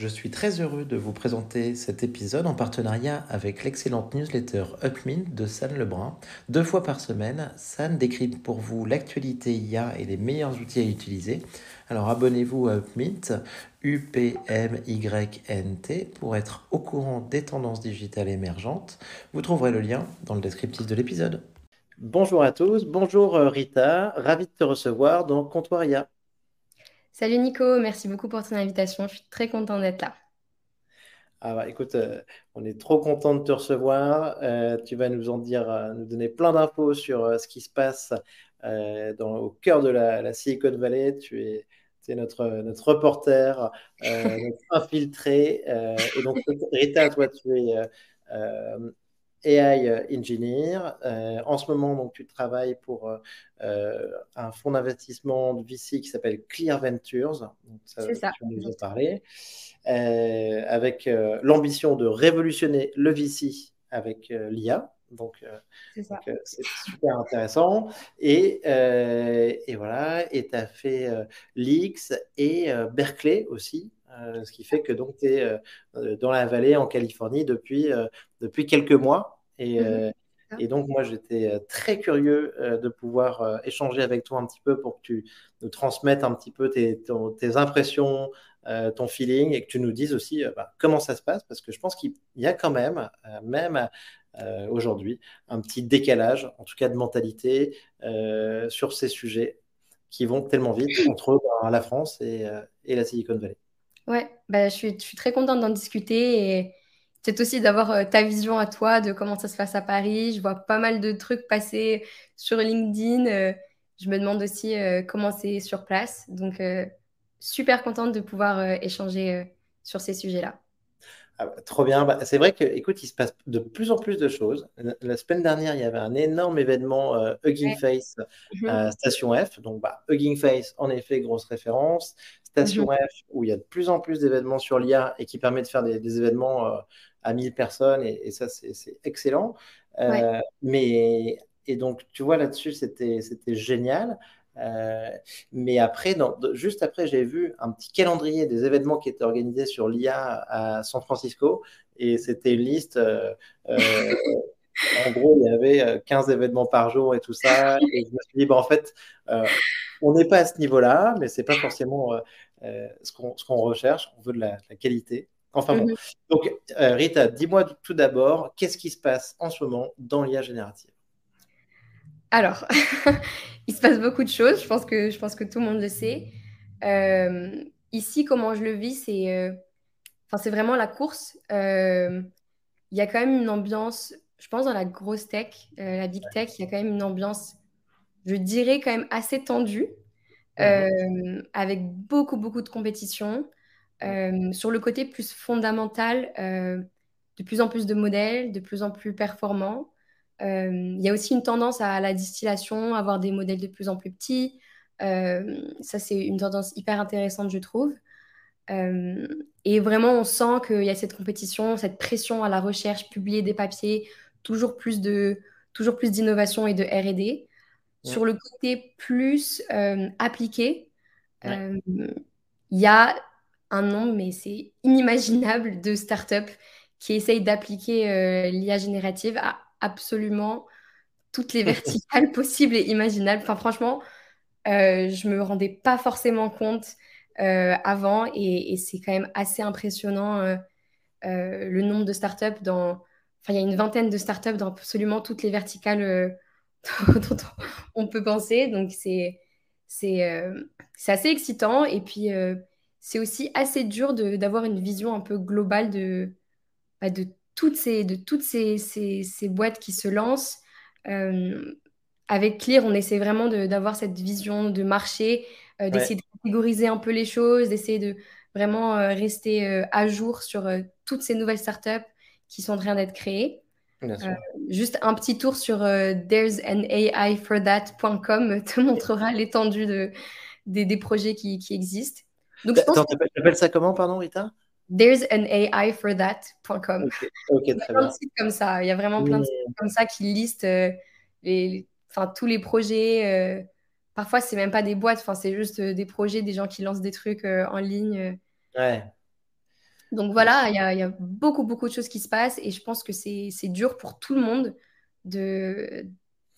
Je suis très heureux de vous présenter cet épisode en partenariat avec l'excellente newsletter Upmint de San Lebrun. Deux fois par semaine, San décrypte pour vous l'actualité IA et les meilleurs outils à utiliser. Alors abonnez-vous à Upmint, U-P-M-Y-N-T, pour être au courant des tendances digitales émergentes. Vous trouverez le lien dans le descriptif de l'épisode. Bonjour à tous, bonjour euh, Rita, ravi de te recevoir dans Comptoir IA. Salut Nico, merci beaucoup pour ton invitation. Je suis très content d'être là. Ah bah, écoute, euh, on est trop content de te recevoir. Euh, tu vas nous en dire, euh, nous donner plein d'infos sur ce qui se passe dans, au cœur de la, Silicon Valley. Tu es, notre, notre reporter, notre infiltré. et donc, Rita, toi, tu es AI euh, Engineer. Euh, en ce moment, donc, tu travailles pour euh, un fonds d'investissement de VC qui s'appelle Clear Ventures. C'est ça. Tu nous en parler. avec l'ambition de révolutionner le VC avec l'IA. Donc, c'est super intéressant. Et, et voilà, et tu as fait l'X et Berkeley aussi. Euh, ce qui fait que donc tu es euh, dans la vallée en Californie depuis, euh, depuis quelques mois. Et, mhm. et donc moi j'étais très curieux de pouvoir échanger avec toi un petit peu pour que tu nous transmettes un petit peu tes, tes impressions, ton feeling et que tu nous dises aussi bah, comment ça se passe parce que je pense qu'il y a quand même, même aujourd'hui, un petit décalage, en tout cas de mentalité, sur ces sujets qui vont tellement vite entre bah, la France et, et la Silicon Valley. Ouais, bah, je suis, je suis très contente d'en discuter et c'est aussi d'avoir euh, ta vision à toi de comment ça se passe à Paris. Je vois pas mal de trucs passer sur LinkedIn. Euh, je me demande aussi euh, comment c'est sur place. Donc, super contente de pouvoir échanger sur ces sujets-là. Ah bah, trop bien. Bah, c'est vrai que, écoute, il se passe de plus en plus de choses. La, semaine dernière, il y avait un énorme événement Hugging Face à mhm. Station F. Donc, bah, Hugging Face, en effet, grosse référence. Station mhm. F, où il y a de plus en plus d'événements sur l'IA et qui permet de faire des, événements euh, à 1000 personnes, et, ça, c'est excellent. Euh, mais, et donc, tu vois, là-dessus, c'était génial. Euh, mais après, juste après, j'ai vu un petit calendrier des événements qui étaient organisés sur l'IA à San Francisco, et c'était une liste. en gros, il y avait 15 événements par jour et tout ça. Et je me suis dit, bah, en fait, on n'est pas à ce niveau-là, mais c'est pas forcément euh, euh, ce qu'on recherche. On veut de la, qualité. Enfin bon. Mhm. Donc, euh, Rita, dis-moi tout d'abord, qu'est-ce qui se passe en ce moment dans l'IA générative? Alors, il se passe beaucoup de choses. Je pense que, je pense que tout le monde le sait. ici, comment je le vis, c'est c'est vraiment la course. Il y a quand même une ambiance, je pense, dans la grosse tech, la big tech, il y a quand même une ambiance je dirais, quand même assez tendu, mhm. euh, avec beaucoup, beaucoup de compétition. Euh, sur le côté plus fondamental, euh, de plus en plus de modèles, de plus en plus performants. Il y a aussi une tendance à la distillation, avoir des modèles de plus en plus petits. ça, c'est une tendance hyper intéressante, je trouve. et vraiment, on sent qu'il y a cette compétition, cette pression à la recherche, publier des papiers, toujours plus de toujours plus d'innovation et de R&D. Sur le côté plus euh, appliqué, euh, il y a un nombre, mais c'est inimaginable, de startups qui essayent d'appliquer euh, l'IA générative à absolument toutes les verticales possibles et imaginables. Enfin, franchement, je me rendais pas forcément compte avant et, et c'est quand même assez impressionnant le nombre de startups dans. Enfin, il y a une vingtaine de startups dans absolument toutes les verticales dont on peut penser. Donc, c'est euh, assez excitant. Et puis, euh, c'est aussi assez dur d'avoir une vision un peu globale de, bah, de toutes, ces, de toutes ces, ces, ces, boîtes qui se lancent. Euh, avec Clear, on essaie vraiment d'avoir cette vision de marché, d'essayer de catégoriser un peu les choses, d'essayer de vraiment rester à jour sur toutes ces nouvelles startups qui sont en train d'être créées. Euh, juste un petit tour sur euh, there'sanaIforthat.com te montrera l'étendue de, des, projets qui, existent. Donc, je Attends, ça comment, pardon, Rita? there'sanaIforthat.com. Ok, très bien. De sites comme ça. Il y a vraiment plein de sites comme ça qui listent euh, les, tous les projets. parfois, c'est même pas des boîtes, c'est juste des projets, des gens qui lancent des trucs en ligne. Ouais. Donc voilà, il y a, y a, beaucoup, beaucoup de choses qui se passent et je pense que c'est dur pour tout le monde de,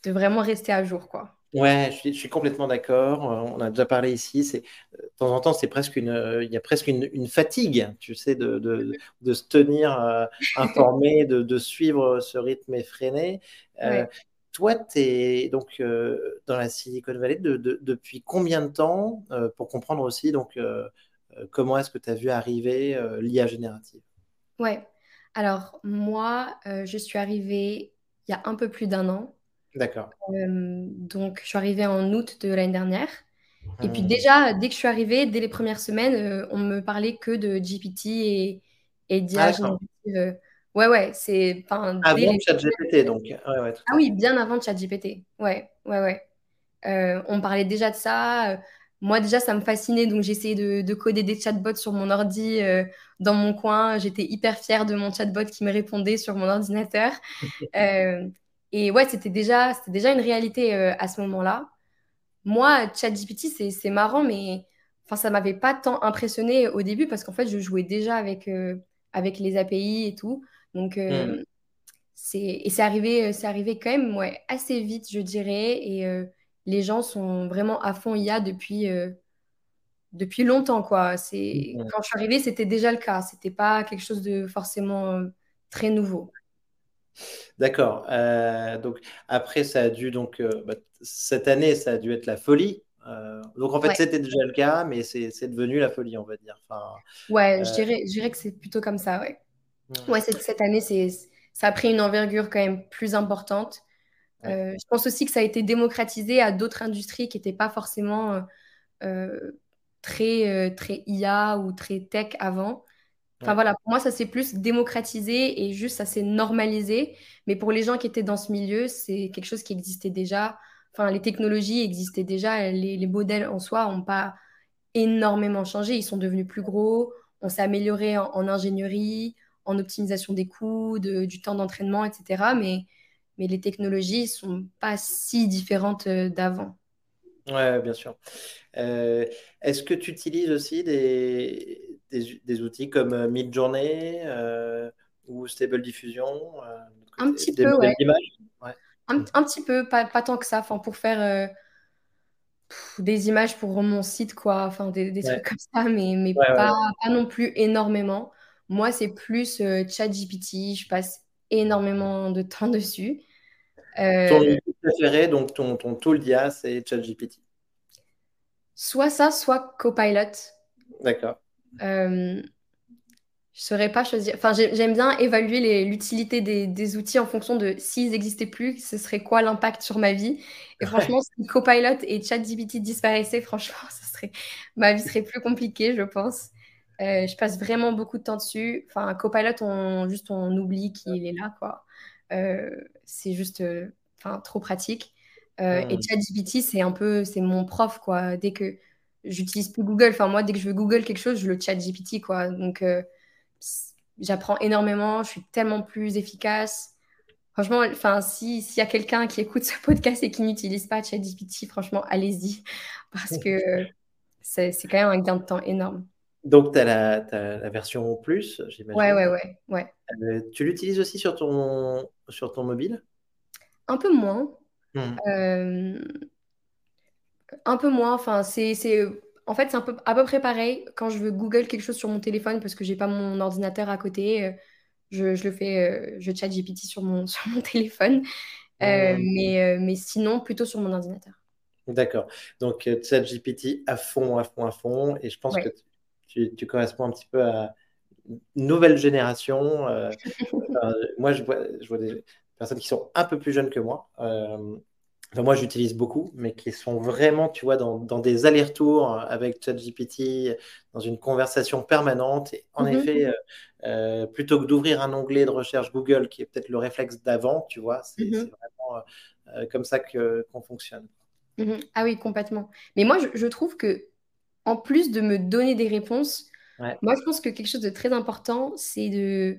de vraiment rester à jour, quoi. Ouais, je suis, je suis complètement d'accord. Euh, on a déjà parlé ici. C'est de temps en temps, c'est presque une, euh, il y a presque une, une fatige, tu sais, de, de, de se tenir euh, informé, de, de, suivre ce rythme effréné. Euh, toi, tu es donc euh, dans la Silicon Valley de, depuis combien de temps pour comprendre aussi donc comment est-ce que tu as vu arriver l'IA générative? Ouais. Alors moi, je suis arrivée il y a un peu plus d'un an. D'accord. Euh, donc, je suis arrivée en août de l'année dernière. Et puis hmm. déjà, dès que je suis arrivée, dès les premières semaines, euh, on me parlait que de GPT et, et d'IA ah, générative. Ouais, ouais, c'est... Avant ChatGPT, donc. ah oui, bien avant ChatGPT. Ouais, ouais, ouais. Euh, on parlait déjà de ça. Moi, déjà, ça me fascinait, donc j'essayais de, de, coder des chatbots sur mon ordi dans mon coin. J'étais hyper fière de mon chatbot qui me répondait sur mon ordinateur. Et ouais, c'était déjà, c'était déjà une réalité euh, à ce moment-là. Moi, ChatGPT, c'est marrant, mais enfin, ça m'avait pas tant impressionné au début parce qu'en fait, je jouais déjà avec, euh, avec les API et tout. Donc, euh, hmm. c'est et c'est arrivé, c'est arrivé quand même ouais, assez vite, je dirais. Et les gens sont vraiment à fond IA depuis, depuis longtemps. Quoi. C'est. Quand je suis arrivée, c'était déjà le cas. C'était pas quelque chose de forcément très nouveau. D'accord. Euh, donc après, ça a dû donc euh, bah, cette année, ça a dû être la folie. Euh, donc en fait, c'était déjà le cas, mais c'est devenu la folie, on va dire. Enfin, ouais, je dirais, je dirais que c'est plutôt comme ça. Ouais. Ouais, cette, cette année, c'est ça a pris une envergure quand même plus importante. Je pense aussi que ça a été démocratisé à d'autres industries qui n'étaient pas forcément très, très IA ou très tech avant. Enfin voilà, pour moi, ça s'est plus démocratisé et juste ça s'est normalisé. Mais pour les gens qui étaient dans ce milieu, c'est quelque chose qui existait déjà. Enfin, les technologies existaient déjà. Les, modèles en soi n'ont pas énormément changé. Ils sont devenus plus gros. On s'est amélioré en, ingénierie, en optimisation des coûts, du temps d'entraînement, etc. Mais, mais les technologies ne sont pas si différentes euh, d'avant. Ouais, bien sûr. Euh, est-ce que tu utilises aussi des, des, outils comme euh, Midjourney euh, ou Stable Diffusion euh, Un petit peu, ouais. Un, un, petit peu, pas, pas tant que ça. Enfin, pour faire des images pour mon site, quoi. Enfin, des, trucs comme ça, mais, mais pas, pas, non plus énormément. Moi, c'est plus ChatGPT. Je passe énormément de temps dessus. Ton outil préféré, donc ton, ton tool d'IA, c'est ChatGPT Soit ça, soit Copilot. D'accord. Euh, je saurais pas choisir. Enfin, j'aime bien évaluer l'utilité des, des, outils en fonction de s'ils n'existaient plus, ce serait quoi l'impact sur ma vie. Et franchement, si Copilot et ChatGPT disparaissaient, franchement, serait... ma vie serait plus compliquée, je pense. Euh, je passe vraiment beaucoup de temps dessus. Enfin, Copilot, on, juste on oublie qu'il est là, quoi. Euh, c'est juste euh, trop pratique. Et hmm. ChatGPT, c'est un peu, c'est mon prof, quoi. Dès que j'utilise plus Google. Enfin, moi, dès que je veux Google quelque chose, je le chat GPT, quoi. Donc, euh, j'apprends énormément, je suis tellement plus efficace. Franchement, enfin, s'il y a quelqu'un qui écoute ce podcast et qui n'utilise pas ChatGPT, franchement, allez-y. Parce que c'est quand même un gain de temps énorme. Donc, tu as, la version plus, j'imagine. Ouais, ouais, ouais. ouais. Euh, tu l'utilises aussi sur ton, sur ton mobile? Un peu moins. Hmm. Euh, un peu moins. Enfin, c'est, en fait, c'est peu, à peu près pareil. Quand je veux Google quelque chose sur mon téléphone parce que j'ai pas mon ordinateur à côté, euh, je, je, le fais, je chat GPT sur mon, sur mon téléphone. Euh, mais, mais sinon, plutôt sur mon ordinateur. D'accord. Donc, chat GPT à fond, à fond, à fond. Et je pense que tu, tu, corresponds un petit peu à une nouvelle génération. moi, je vois, je vois des personnes qui sont un peu plus jeunes que moi moi, j'utilise beaucoup, mais qui sont vraiment, tu vois, dans, des allers-retours avec ChatGPT, dans une conversation permanente. Et en mhm. effet, euh, euh, plutôt que d'ouvrir un onglet de recherche Google, qui est peut-être le réflexe d'avant, tu vois, c'est mhm. vraiment euh, comme ça qu'on fonctionne. Mhm. Ah oui, complètement. Mais moi, je, trouve que, en plus de me donner des réponses, moi, je pense que quelque chose de très important, c'est de,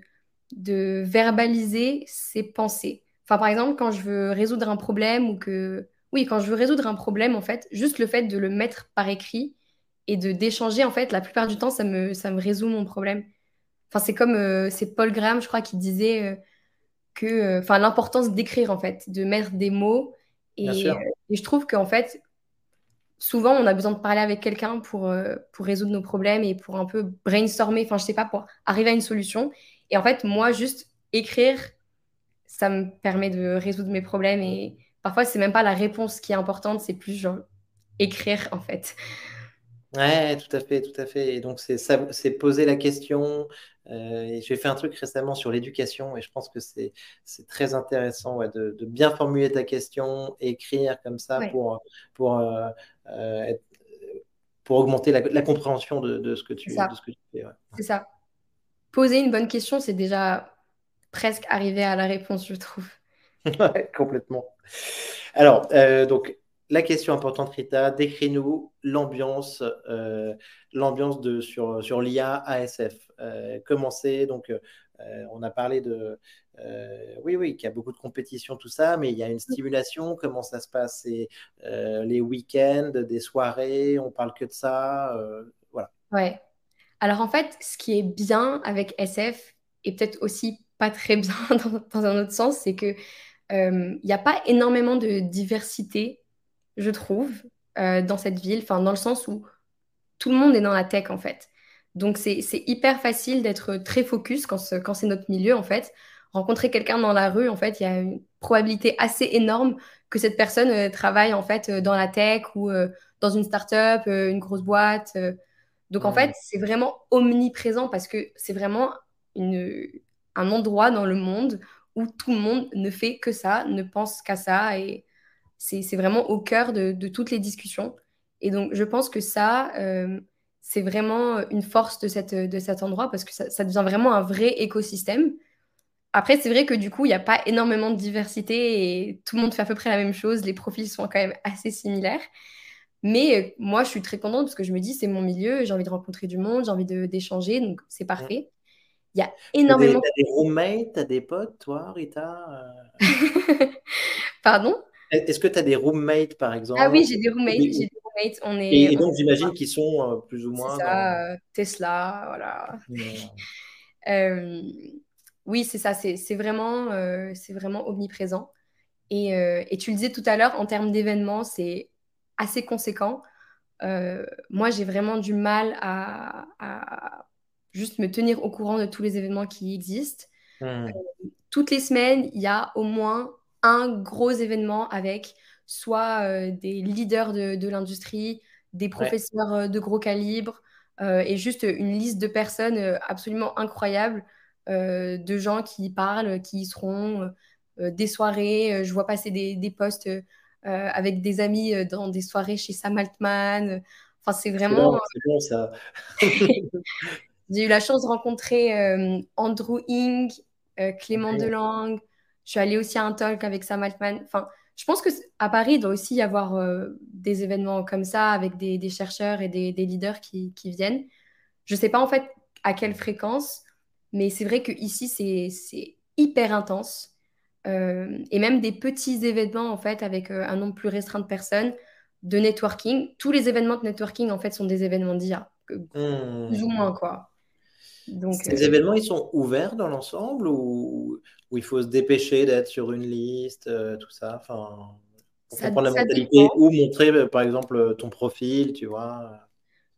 de verbaliser ses pensées. Enfin, par exemple, quand je veux résoudre un problème ou que... Oui, quand je veux résoudre un problème, en fait, juste le fait de le mettre par écrit et de d'échanger, en fait, la plupart du temps, ça me, ça me résout mon problème. Enfin, c'est comme c'est Paul Graham, je crois, qui disait que, enfin, l'importance d'écrire en fait, de mettre des mots. Et, et je trouve qu'en fait, souvent, on a besoin de parler avec quelqu'un pour, euh, pour résoudre nos problèmes et pour un peu brainstormer, enfin, je sais pas, pour arriver à une solution. Et en fait, moi, juste écrire, ça me permet de résoudre mes problèmes. Et parfois, c'est même pas la réponse qui est importante, c'est plus genre écrire, en fait. Ouais, tout à fait, tout à fait. Et donc, c'est poser la question. Euh, j'ai fait un truc récemment sur l'éducation et je pense que c'est très intéressant de, bien formuler ta question, écrire comme ça pour, pour, euh, euh, pour augmenter la, compréhension de, ce que tu, fais. C'est ça. Poser une bonne question, c'est déjà presque arriver à la réponse, je trouve. complètement. Alors, donc, la question importante, Rita, décris-nous l'ambiance, euh, l'ambiance de sur, sur l'IA ASF. Euh, comment c'est? Donc, euh, on a parlé de, oui, oui, qu'il y a beaucoup de compétition, tout ça, mais il y a une stimulation. Comment ça se passe? C'est les week-ends, des soirées, on parle que de ça, voilà. Ouais. Alors en fait, ce qui est bien avec SF et peut-être aussi pas très bien dans, dans un autre sens, c'est que il n'y a pas énormément de diversité je trouve, euh, dans cette ville, enfin dans le sens où tout le monde est dans la tech en fait. Donc c'est hyper facile d'être très focus quand, quand c'est notre milieu en fait. Rencontrer quelqu'un dans la rue, en fait, il y a une probabilité assez énorme que cette personne euh, travaille en fait euh, dans la tech ou dans une startup, une grosse boîte. Donc en fait, c'est vraiment omniprésent parce que c'est vraiment une, un endroit dans le monde où tout le monde ne fait que ça, ne pense qu'à ça et c'est vraiment au cœur de, toutes les discussions. Et donc, je pense que ça, euh, c'est vraiment une force de, cette, de cet endroit parce que ça, devient vraiment un vrai écosystème. Après, c'est vrai que du coup, il n'y a pas énormément de diversité et tout le monde fait à peu près la même chose. Les profils sont quand même assez similaires. Mais euh, moi, je suis très contente parce que je me dis, c'est mon milieu, j'ai envie de rencontrer du monde, j'ai envie d'échanger, donc c'est parfait. Il y a énormément. T'as des, des roommates, t'as des potes, toi, Rita euh? Pardon? Est-ce que tu as des roommates, par exemple? Ah oui, j'ai des roommates. J'ai des roommates. On est, et, donc, j'imagine qu'ils sont euh, plus ou moins. Ça, euh, Tesla, voilà. Euh, oui, c'est ça. C'est vraiment, c'est vraiment omniprésent. Et, et, tu le disais tout à l'heure, en termes d'événements, c'est assez conséquent. moi, j'ai vraiment du mal à, à, juste me tenir au courant de tous les événements qui existent. Hmm. toutes les semaines, il y a au moins un gros événement avec soit euh, des leaders de, l'industrie, des professeurs euh, de gros calibre euh, et juste une liste de personnes absolument incroyables, de gens qui parlent, qui y seront, des soirées. je vois passer des, des posts avec des amis dans des soirées chez Sam Altman. Enfin, c'est vraiment. C'est bon, ça. J'ai eu la chance de rencontrer Andrew Ing, Clément Delangue, je suis allée aussi à un talk avec Sam Altman. Enfin, je pense qu'à Paris, il doit aussi y avoir euh, des événements comme ça avec des, chercheurs et des, leaders qui, viennent. Je ne sais pas en fait à quelle fréquence, mais c'est vrai qu'ici, c'est hyper intense. Euh, et même des petits événements en fait avec euh, un nombre plus restreint de personnes de networking. Tous les événements de networking en fait sont des événements d'IA, mmh. plus ou moins quoi. Donc, Ces événements, ils sont ouverts dans l'ensemble ou, il faut se dépêcher d'être sur une liste, euh, tout ça? Enfin, pour comprendre la mentalité ou montrer, euh, par exemple, ton profil, tu vois?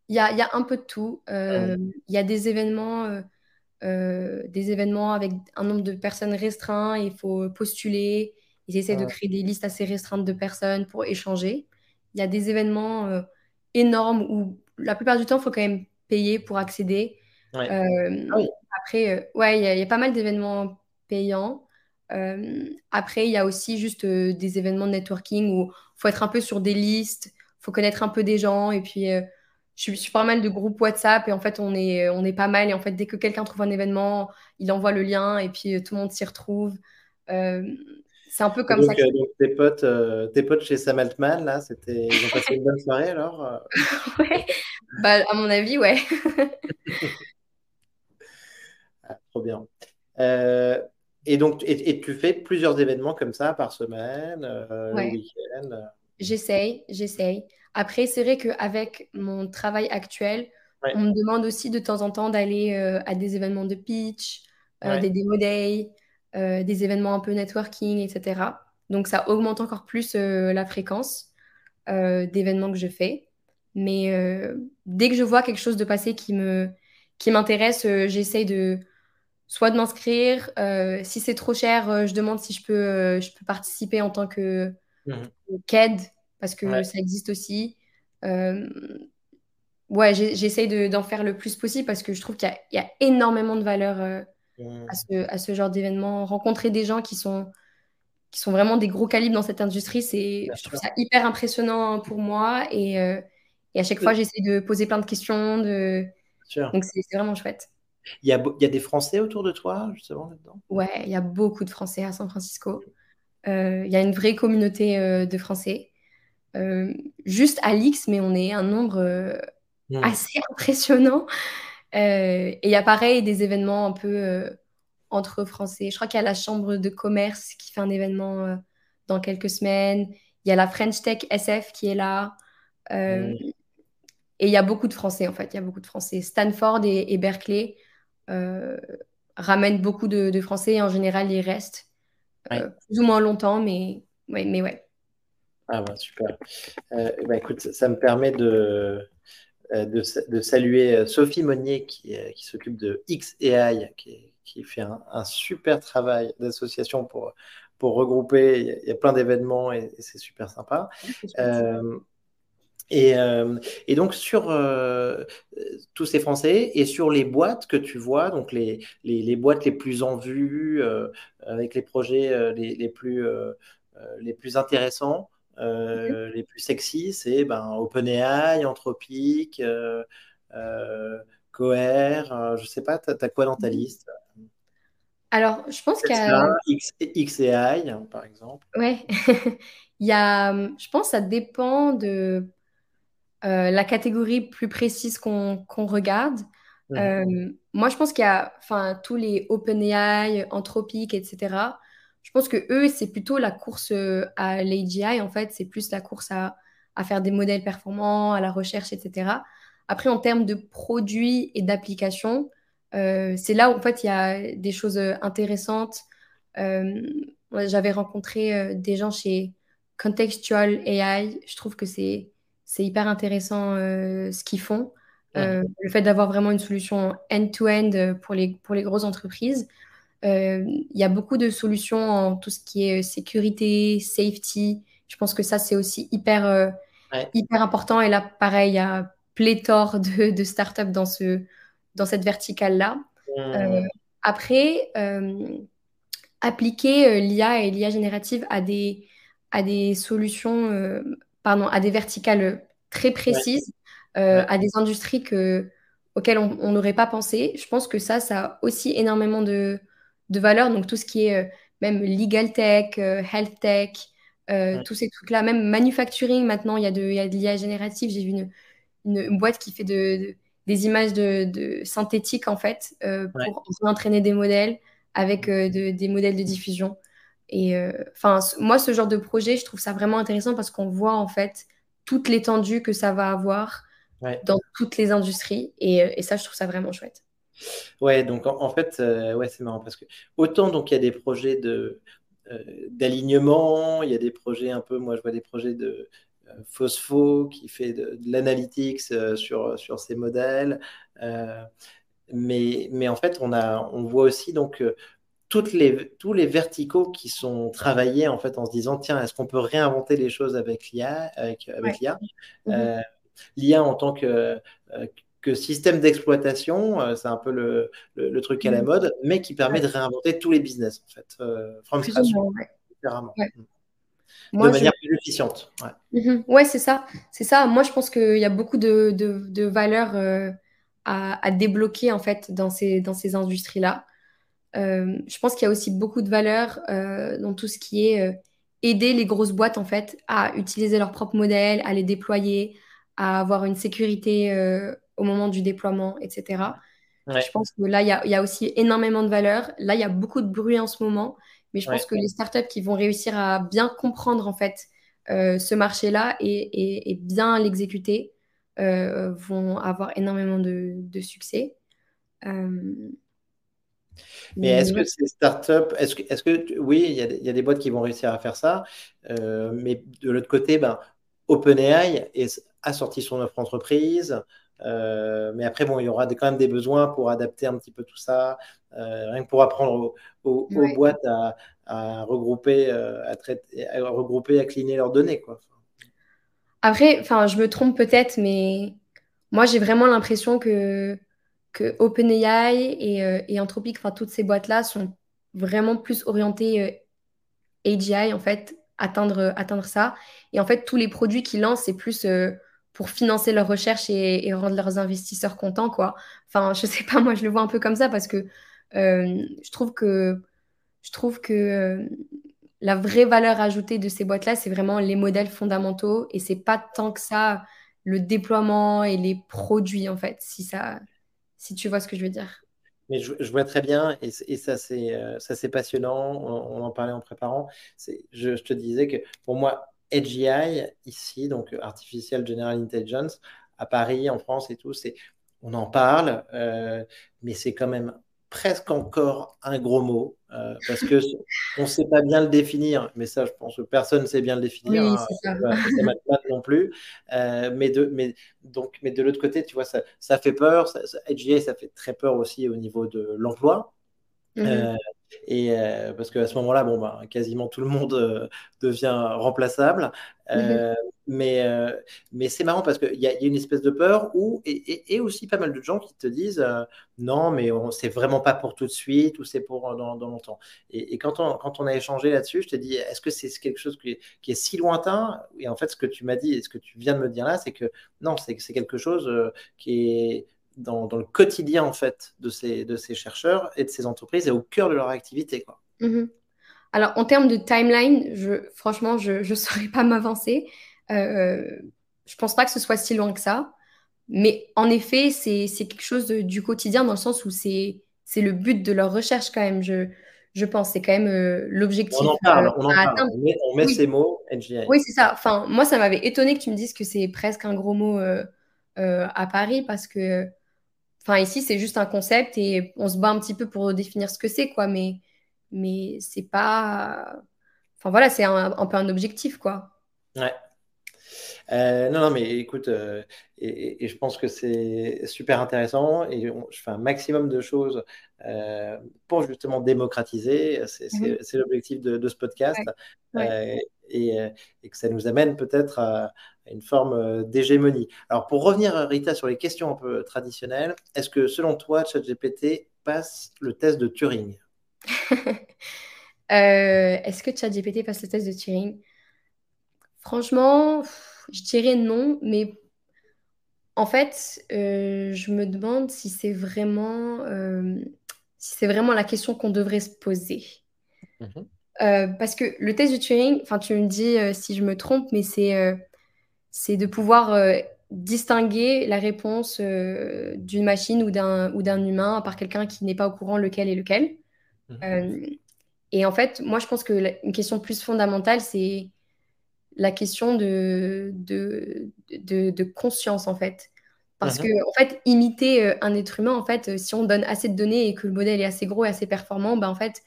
Il y a, y a, un peu de tout. Euh, il y a des événements, des événements avec un nombre de personnes restreint. Il faut postuler. Ils essaient de créer des listes assez restreintes de personnes pour échanger. Il y a des événements énormes où la plupart du temps, il faut quand même payer pour accéder. Ah après, ouais, il y, y, a pas mal d'événements payant. Euh, après, il y a aussi juste euh, des événements de networking où il faut être un peu sur des listes, il faut connaître un peu des gens. Et puis, euh, je, suis, pas mal de groupes WhatsApp et en fait, on est, on est pas mal. Et en fait, dès que quelqu'un trouve un événement, il envoie le lien et puis tout le monde s'y retrouve. c'est un peu comme ça. donc tes potes, tes potes chez Sam Altman, là, c'était, ils ont passé une bonne soirée alors Ouais, bah, à mon avis, ouais. Ah, trop bien. Et donc, et, tu fais plusieurs événements comme ça par semaine, euh, le week-end J'essaye, j'essaye. Après, c'est vrai qu'avec mon travail actuel, On me demande aussi de temps en temps d'aller à des événements de pitch, des demo days, des événements un peu networking, etc. Donc ça augmente encore plus la fréquence d'événements que je fais. Mais dès que je vois quelque chose de passer qui me qui m'intéresse, j'essaye de soit de m'inscrire. si c'est trop cher, je demande si je peux, je peux participer en tant que mmh. parce que ça existe aussi. ouais, j'essaye d'en faire le plus possible parce que je trouve qu'il y, a énormément de valeur à, ce, à, ce, genre d'événement. Rencontrer des gens qui sont, qui sont vraiment des gros calibres dans cette industrie, je trouve ça hyper impressionnant pour moi. Et, et à chaque fois, j'essaie de poser plein de questions. De... Donc, c'est vraiment chouette. Il y, a, il y a des Français autour de toi, justement, là-dedans? Ouais, il y a beaucoup de Français à San Francisco. Euh, il y a une vraie communauté euh, de Français. Euh, juste à l'X, mais on est un nombre assez impressionnant. et il y a pareil des événements un peu entre Français. Je crois qu'il y a la Chambre de commerce qui fait un événement dans quelques semaines. Il y a la French Tech SF qui est là. Et il y a beaucoup de Français, en fait. Il y a beaucoup de Français. Stanford et, Berkeley ramènent beaucoup de, Français et en général, ils restent. Euh, plus ou moins longtemps, mais, ouais, mais ouais. Ah bah, super. Euh, bah, écoute, ça, me permet de, euh, de, saluer Sophie Monnier qui, qui s'occupe de XAI, qui, qui fait un, super travail d'association pour, pour regrouper. Il y a, plein d'événements et, c'est super sympa. Et, euh, et, donc sur euh, tous ces Français et sur les boîtes que tu vois, donc les, les, les boîtes les plus en vue, euh, avec les projets les, les, plus, les plus intéressants, les plus sexy, c'est ben, OpenAI, Anthropic, Coher, je sais pas, tu as, quoi dans ta liste? Alors, je pense qu'il y a... XAI, hein, par exemple. Ouais, il y a, je pense que ça dépend de euh, la catégorie plus précise qu'on regarde. Mhm. Euh, moi, je pense qu'il y a tous les OpenAI, Anthropic, etc. Je pense que eux, c'est plutôt la course euh, à l'AGI, en fait. C'est plus la course à, faire des modèles performants, à la recherche, etc. Après, en termes de produits et d'applications, c'est là où, en fait, il y a des choses intéressantes. J'avais rencontré des gens chez Contextual AI. Je trouve que c'est c'est hyper intéressant euh, ce qu'ils font. Euh, le fait d'avoir vraiment une solution end-to-end euh, pour, les, pour les grosses entreprises. Il y a beaucoup de solutions en tout ce qui est sécurité, safety. Je pense que ça, c'est aussi hyper, hyper important. Et là, pareil, il y a pléthore de, de startups dans, ce, dans cette verticale-là. après, appliquer l'IA et l'IA générative à des, à des solutions pardon, à des verticales très précises, euh, à des industries que, auxquelles on n'aurait pas pensé. Je pense que ça, ça a aussi énormément de, de valeur. Donc tout ce qui est euh, même legal tech, euh, health tech, tous ces trucs-là, même manufacturing, maintenant, il y a de, l'IA générative. J'ai vu une, une, boîte qui fait de, des images de, synthétiques, en fait, pour entraîner des modèles avec des modèles de diffusion. Et euh, enfin, moi, ce genre de projet, je trouve ça vraiment intéressant parce qu'on voit en fait toute l'étendue que ça va avoir dans toutes les industries. Euh, et, ça, je trouve ça vraiment chouette. Ouais, donc en, fait, euh, ouais, c'est marrant parce que autant donc il y a des projets de d'alignement, il y a des projets un peu, moi je vois des projets de Phospho qui fait de, l'analytics sur, sur ces modèles. mais, mais en fait, on, a, on voit aussi donc toutes les, tous les verticaux qui sont travaillés en fait en se disant tiens est-ce qu'on peut réinventer les choses avec l'IA avec, avec l'IA mhm. euh, l'IA en tant que, euh, que système d'exploitation euh, c'est un peu le, le, truc à la mhm. mode mais qui permet de réinventer tous les business en fait from scratch mm. de manière plus efficiente ouais, mhm. ouais c'est ça. C'est ça. Moi je pense qu'il y a beaucoup de, de, de valeurs à, à, débloquer en fait dans ces, dans ces industries là euh, je pense qu'il y a aussi beaucoup de valeur euh, dans tout ce qui est euh, aider les grosses boîtes en fait à utiliser leurs propres modèles, à les déployer, à avoir une sécurité au moment du déploiement, etc. Je pense que là, il y, a, aussi énormément de valeur. Là, il y a beaucoup de bruit en ce moment, mais je pense que les startups qui vont réussir à bien comprendre en fait ce marché-là et, bien l'exécuter, vont avoir énormément de, succès. Mais est-ce que ces startups, est-ce que, est que, oui, il y, a des boîtes qui vont réussir à faire ça, mais de l'autre côté, ben, OpenAI a sorti son offre entreprise, euh, mais après, bon, il y aura quand même des besoins pour adapter un petit peu tout ça, euh, rien que pour apprendre aux, boîtes à, regrouper, euh, à, traiter, à regrouper, à cleaner leurs données. Quoi. Après, enfin, je me trompe peut-être, mais moi, j'ai vraiment l'impression que, que OpenAI et, et Anthropic, enfin, toutes ces boîtes-là sont vraiment plus orientées AGI, en fait, atteindre, atteindre ça. Et en fait, tous les produits qu'ils lancent, c'est plus pour financer leurs recherches et, rendre leurs investisseurs contents, quoi. Enfin, je sais pas, moi, je le vois un peu comme ça parce que euh, je trouve que, je trouve que euh, la vraie valeur ajoutée de ces boîtes-là, c'est vraiment les modèles fondamentaux et c'est pas tant que ça le déploiement et les produits, en fait, si, ça, si tu vois ce que je veux dire. Mais je, vois très bien, et, et ça c'est euh, passionnant, on, en parlait en préparant. Je, te disais que pour moi, AGI, ici, donc Artificial General Intelligence, à Paris, en France et tout, on en parle, euh, mais c'est quand même presque encore un gros mot, euh, parce que on ne sait pas bien le définir, mais ça, je pense que personne ne sait bien le définir, oui, hein, pas, non plus. Euh, mais, de, mais, donc, mais de l'autre côté, tu vois, ça, ça fait peur, ça, ça, AGI, ça fait très peur aussi au niveau de l'emploi. Mmh et euh, parce qu'à ce moment-là, bon, bah, quasiment tout le monde euh, devient remplaçable. Euh, mhm. Mais, mais c'est marrant parce qu'il y, y, a une espèce de peur où, et, et, aussi pas mal de gens qui te disent non, mais c'est vraiment pas pour tout de suite ou c'est pour dans, dans, longtemps. Et, quand, on, quand on a échangé là-dessus, je te dis est-ce que c'est quelque chose qui est, qui est, si lointain? Et en fait, ce que tu m'as dit et ce que tu viens de me dire là, c'est que non, c'est quelque chose qui est dans, le quotidien en fait de ces, de ces chercheurs et de ces entreprises et au cœur de leur activité. Quoi. Mhm. Alors en termes de timeline, je, franchement, je ne saurais pas m'avancer. Euh, je pense pas que ce soit si loin que ça. Mais en effet, c'est quelque chose du quotidien dans le sens où c'est le but de leur recherche quand même. Je, je pense c'est quand même euh, l'objectif. On en parle, on, en parle. on met, ces mots, Oui, c'est ça. Enfin, moi, ça m'avait étonné que tu me dises que c'est presque un gros mot euh, à Paris parce que Enfin, ici, c'est juste un concept et on se bat un petit peu pour définir ce que c'est, quoi. Mais, mais c'est pas. Enfin, voilà, c'est un, peu un objectif, quoi. Ouais. Euh, non, non, mais écoute, euh, et, je pense que c'est super intéressant et je fais un maximum de choses euh, pour justement démocratiser. C'est mhm. l'objectif de, ce podcast Et, et, que ça nous amène peut-être à, une forme euh, d'hégémonie. Alors, pour revenir, Rita, sur les questions un peu traditionnelles, est-ce que selon toi, ChatGPT passe le test de Turing? Euh, Est-ce que ChatGPT passe le test de Turing? Franchement, je dirais non, mais en fait, euh, je me demande si c'est vraiment, si c'est vraiment la question qu'on devrait se poser. Mhm. parce que le test de Turing, enfin, tu me dis si je me trompe, mais c'est c'est de pouvoir euh, distinguer la réponse euh, d'une machine ou d'un, ou d'un humain par quelqu'un qui n'est pas au courant lequel est lequel. Mhm. Euh, et en fait, moi, je pense que une question plus fondamentale, c'est la question de, de, de, conscience, en fait. Parce mhm. que, en fait, imiter un être humain, en fait, si on donne assez de données et que le modèle est assez gros et assez performant, ben, en fait,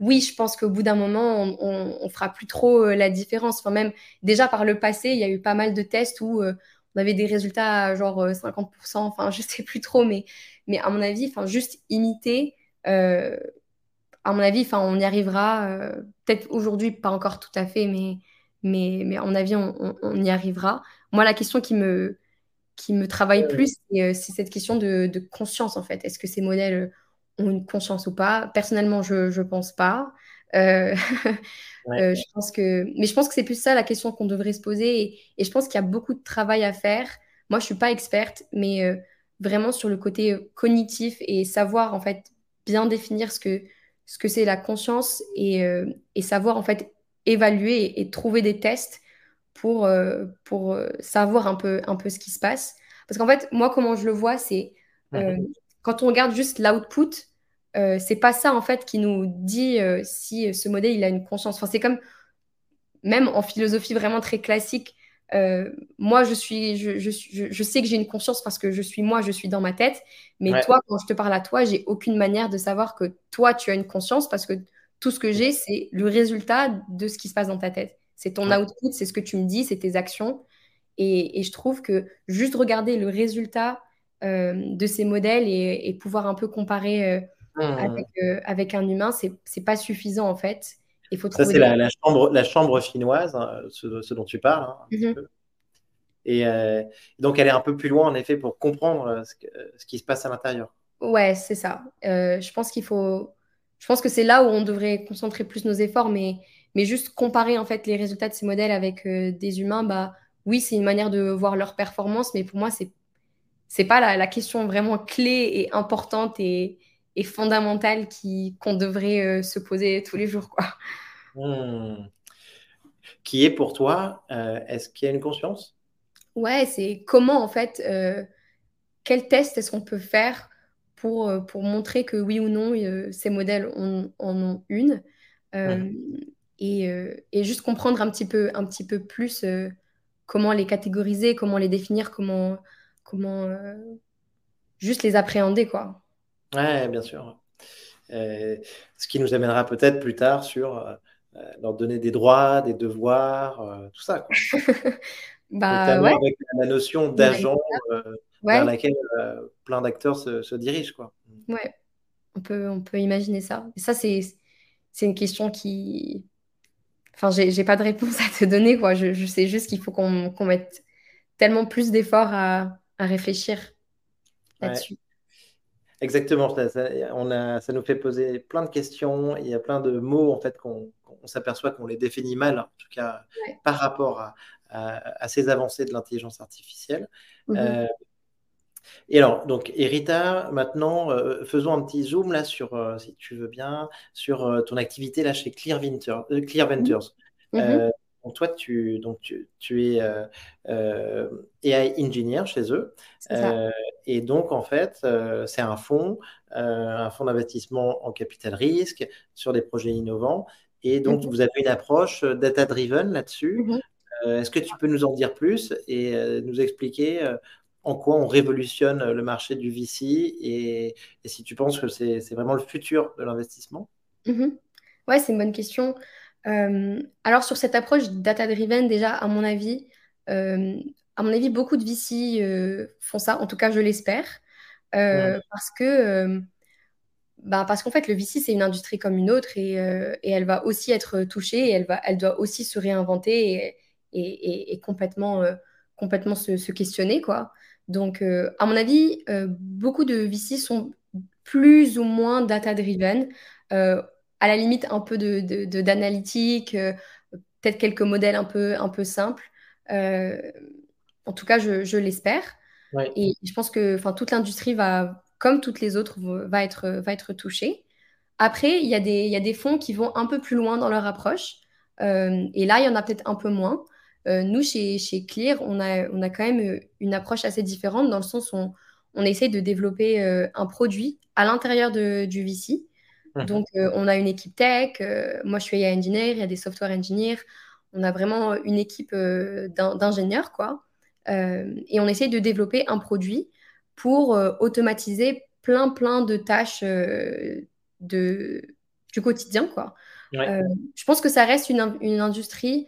oui, je pense qu'au bout d'un moment, on, ne fera plus trop euh, la différence. Enfin, même déjà par le passé, il y a eu pas mal de tests où euh, on avait des résultats genre 50%, euh, enfin, je sais plus trop, mais, mais à mon avis, enfin, juste imiter, à mon avis, enfin, on y arrivera. Peut-être aujourd'hui, pas encore tout à fait, mais, mais, mais à mon avis, on, y arrivera. Moi, la question qui me, qui me travaille plus, c'est cette question de, de, conscience, en fait. Est-ce que ces modèles ont une conscience ou pas. Personnellement, je ne pense pas. Euh, euh, je pense que... Mais je pense que c'est plus ça la question qu'on devrait se poser. Et, je pense qu'il y a beaucoup de travail à faire. Moi, je ne suis pas experte, mais euh, vraiment sur le côté cognitif et savoir en fait bien définir ce que ce que c'est la conscience et, et, savoir en fait évaluer et, trouver des tests pour, pour savoir un peu, un peu ce qui se passe. Parce qu'en fait, moi, comment je le vois, c'est. Quand on regarde juste l'output, euh, c'est pas ça en fait qui nous dit euh, si ce modèle il a une conscience. Enfin, c'est comme même en philosophie vraiment très classique, moi, je, suis, je, je, sais que j'ai une conscience parce que je suis moi, je suis dans ma tête. Mais toi, quand je te parle à toi, j'ai aucune manière de savoir que toi, tu as une conscience parce que tout ce que j'ai, c'est le résultat de ce qui se passe dans ta tête. C'est ton output, c'est ce que tu me dis, c'est tes actions. Et, je trouve que juste regarder le résultat euh, de ces modèles et, pouvoir un peu comparer euh, mmh. euh, avec, un humain, c'est pas suffisant en fait. Il faut Ça, c'est la, chambre, la chambre chinoise, hein, ce, dont tu parles. Hein, mmh et donc, elle est un peu plus loin, en effet, pour comprendre ce, ce qui se passe à l'intérieur. Ouais, c'est ça. je pense qu'il faut je pense que c'est là où on devrait concentrer plus nos efforts, mais, mais juste comparer en fait les résultats de ces modèles avec euh, des humains, bah oui, c'est une manière de voir leur performance, mais pour moi, c'est c'est pas la, question vraiment clé et importante et, et fondamentale qui qu'on devrait euh, se poser tous les jours, quoi. Hmm. Qui est pour toi euh, Est-ce qu'il y a une conscience? Ouais, c'est comment en fait, quel test est-ce qu'on peut faire pour, euh, pour montrer que oui ou non, euh, ces modèles en, ont une? Euh, et, et, juste comprendre un petit peu, un petit peu plus comment les catégoriser, comment les définir, comment, comment juste les appréhender. Quoi. Ouais, bien sûr. ce qui nous amènera peut-être plus tard sur leur donner des droits, des devoirs, tout ça. Quoi. bah, ouais. avec la notion d'agent vers laquelle euh, plein d'acteurs se, dirigent. Quoi. Ouais, on peut, on peut imaginer ça. Et ça, c'est, c'est une question qui. Enfin, j'ai, j'ai pas de réponse à te donner. Quoi. Je, je sais juste qu'il faut qu'on, qu'on mette tellement plus d'efforts à, à réfléchir là-dessus. Exactement, ça, on a, ça nous fait poser plein de questions. Il y a plein de mots en fait qu'on, s'aperçoit qu'on les définit mal, en tout cas par rapport à, à, ces avancées de l'intelligence artificielle. Mm-hmm. Euh, et alors, donc, Erita, maintenant, euh, faisons un petit zoom là sur, euh, si tu veux bien, sur ton activité là chez Clear, Ventures. Clear. Ventures. Mhm. Donc, toi, tu, donc, tu, tu es AI engineer chez eux. et donc, en fait, c'est un fonds, un fonds d'investissement en capital risque sur des projets innovants. Et donc, vous avez une approche data-driven là-dessus. Est-ce que tu peux nous en dire plus et nous expliquer en quoi on révolutionne le marché du VC et, si tu penses que c'est vraiment le futur de l'investissement? Mm-hmm. Ouais, c'est une bonne question. Euh, alors sur cette approche data-driven, déjà, à mon avis, euh, à mon avis, beaucoup de VC euh, font ça, en tout cas je l'espère, parce que bah, parce qu'en fait le VC c'est une industrie comme une autre et, elle va aussi être touchée et elle, va, elle doit aussi se réinventer et, et complètement, complètement se, se, questionner quoi. Donc, à mon avis, beaucoup de VC sont plus ou moins data-driven, à la limite un peu d'analytique, de, peut-être quelques modèles un peu, un peu simples. en tout cas, je, l'espère. Et je pense que toute l'industrie va, comme toutes les autres, va être, va être touchée. Après, il y, a des, il y a des fonds qui vont un peu plus loin dans leur approche. et là, il y en a peut-être un peu moins. Euh, nous, chez, chez Clear, on a, on a quand même euh, une approche assez différente dans le sens où on, on essaye de développer euh, un produit à l'intérieur du VC. Mhm. Donc, on a une équipe tech. moi, je suis AI engineer, il y a des software engineers. On a vraiment une équipe d'ingénieurs, quoi. et on essaye de développer un produit pour automatiser plein, plein de tâches de, du quotidien, quoi. je pense que ça reste une, une industrie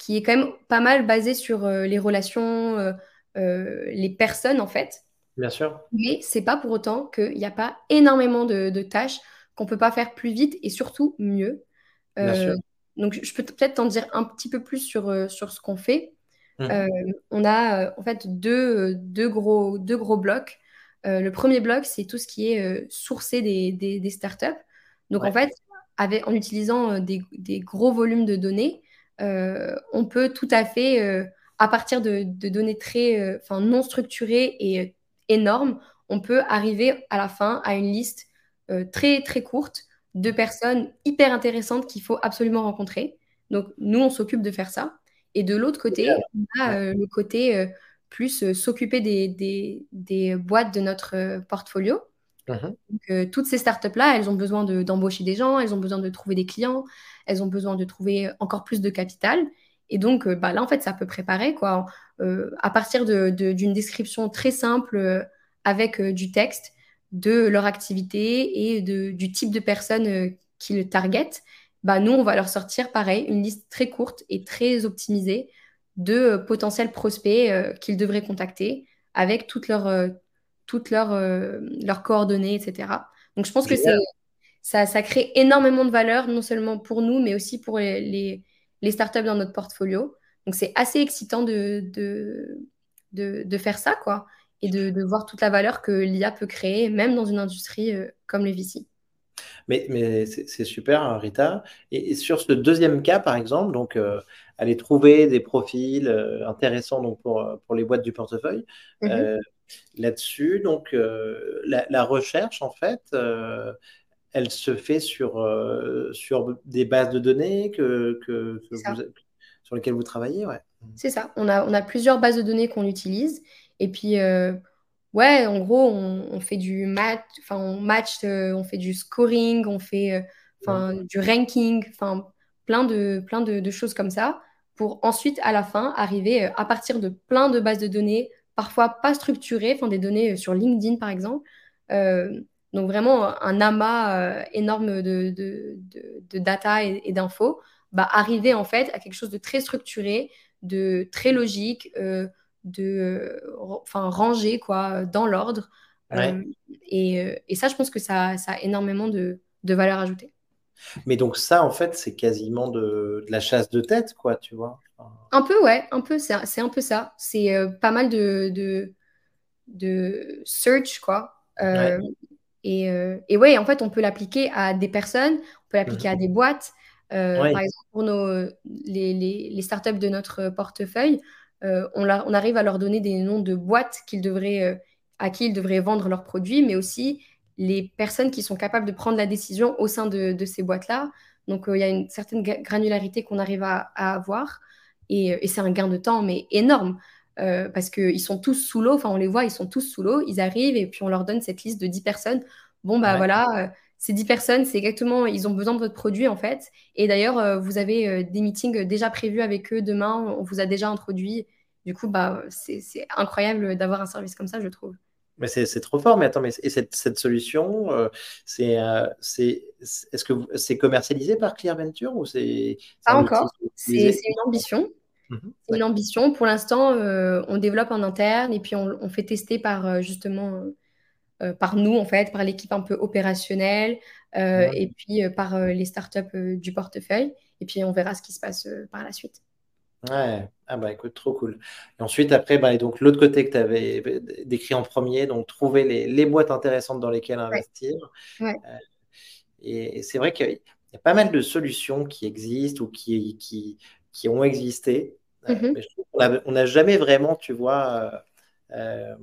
qui est quand même pas mal basé sur euh, les relations, euh, euh, les personnes en fait. Bien sûr. Mais c'est pas pour autant qu'il n'y a pas énormément de, tâches qu'on peut pas faire plus vite et surtout mieux. Sûr. Donc je peux peut-être t'en dire un petit peu plus sur, sur ce qu'on fait. Mmh. on a en fait deux, deux, gros, deux gros blocs. le premier bloc, c'est tout ce qui est sourcé des, des, startups. Donc en fait, avec, en utilisant des, des, gros volumes de données, euh, on peut tout à fait, euh, à partir de, données très, euh, non structurées et énormes, on peut arriver à la fin à une liste très très courte de personnes hyper intéressantes qu'il faut absolument rencontrer. Donc nous, on s'occupe de faire ça. Et de l'autre côté, on a le côté plus s'occuper des, des, boîtes de notre portfolio. Uh-huh. toutes ces startups-là, elles ont besoin d'embaucher des gens, elles ont besoin de trouver des clients, elles ont besoin de trouver encore plus de capital. Et donc, bah, là, en fait, ça peut préparer, quoi. à partir d'une description très simple avec du texte de leur activité et de, du type de personnes qui le targetent, bah, nous, on va leur sortir, pareil, une liste très courte et très optimisée de potentiels prospects qu'ils devraient contacter avec toutes leurs, toutes leurs, leurs coordonnées, etc. Donc, je pense que c'est ça, ça, crée énormément de valeur, non seulement pour nous, mais aussi pour les, les, startups dans notre portfolio. Donc, c'est assez excitant de, de, de, faire ça, quoi, et de, voir toute la valeur que l'IA peut créer, même dans une industrie euh, comme le VC. Mais, mais c'est super, hein, Rita. Et, sur ce deuxième cas, par exemple, donc euh, aller trouver des profils euh, intéressants donc, pour, pour les boîtes du portefeuille. Mm-hmm. Là-dessus, donc la, la, recherche, en fait, elle se fait sur, sur des bases de données que, que, sur lesquelles vous travaillez ouais. C'est ça. On a, on a plusieurs bases de données qu'on utilise. Et puis, euh, ouais, en gros, on, fait du match, enfin, on match, euh, on fait du scoring, on fait enfin, du ranking, enfin, plein, de, plein de, de, choses comme ça pour ensuite, à la fin, arriver à partir de plein de bases de données, parfois pas structurées, enfin, des données sur LinkedIn, par exemple. Donc vraiment un amas euh, énorme de, de, data et, d'infos, bah, arriver en fait à quelque chose de très structuré, de très logique, euh, de enfin rangé quoi, dans l'ordre. Euh, et, et, ça, je pense que ça, ça a énormément de, valeur ajoutée. Mais donc ça, en fait, c'est quasiment de, la chasse de tête, quoi, tu vois. Un peu, ouais, un peu, c'est un peu ça. C'est pas mal de, de, search, quoi. Et, euh, et ouais, en fait, on peut l'appliquer à des personnes, on peut l'appliquer à mhm. des boîtes. Euh, par exemple, pour nos, les, les, les, startups de notre portefeuille, euh, on, on, arrive à leur donner des noms de boîtes qu'ils devraient, à qui ils devraient vendre leurs produits, mais aussi les personnes qui sont capables de prendre la décision au sein de, de ces boîtes-là. Donc, il y a une certaine granularité qu'on arrive à, à avoir. Et, et c'est un gain de temps, mais énorme. Euh, parce qu'ils sont tous sous l'eau, enfin on les voit, ils sont tous sous l'eau, ils arrivent et puis on leur donne cette liste de 10 personnes. Bon, bah voilà, euh, ces 10 personnes, c'est exactement, ils ont besoin de votre produit en fait. Et d'ailleurs, euh, vous avez des meetings déjà prévus avec eux demain, on vous a déjà introduit. Du coup, bah, c'est incroyable d'avoir un service comme ça, je trouve. Mais c'est trop fort, mais attends, mais et cette, cette solution, c'est est-ce que c'est commercialisé par Clear Venture ou c'est Pas encore, c'est une ambition. Mhm. C'est une ambition. Pour l'instant, euh, on développe en interne et puis on, fait tester par euh, justement euh, par nous en fait, par l'équipe un peu opérationnelle et puis par les startups du portefeuille. Et puis on verra ce qui se passe par la suite. Ouais, ah bah écoute, trop cool. Et ensuite, après, bah, donc l'autre côté que tu avais décrit en premier, donc trouver les, les boîtes intéressantes dans lesquelles investir. Ouais. et, c'est vrai qu'il y a pas mal de solutions qui existent ou qui, qui, qui ont existé Mhm. on n'a jamais vraiment, tu vois, euh,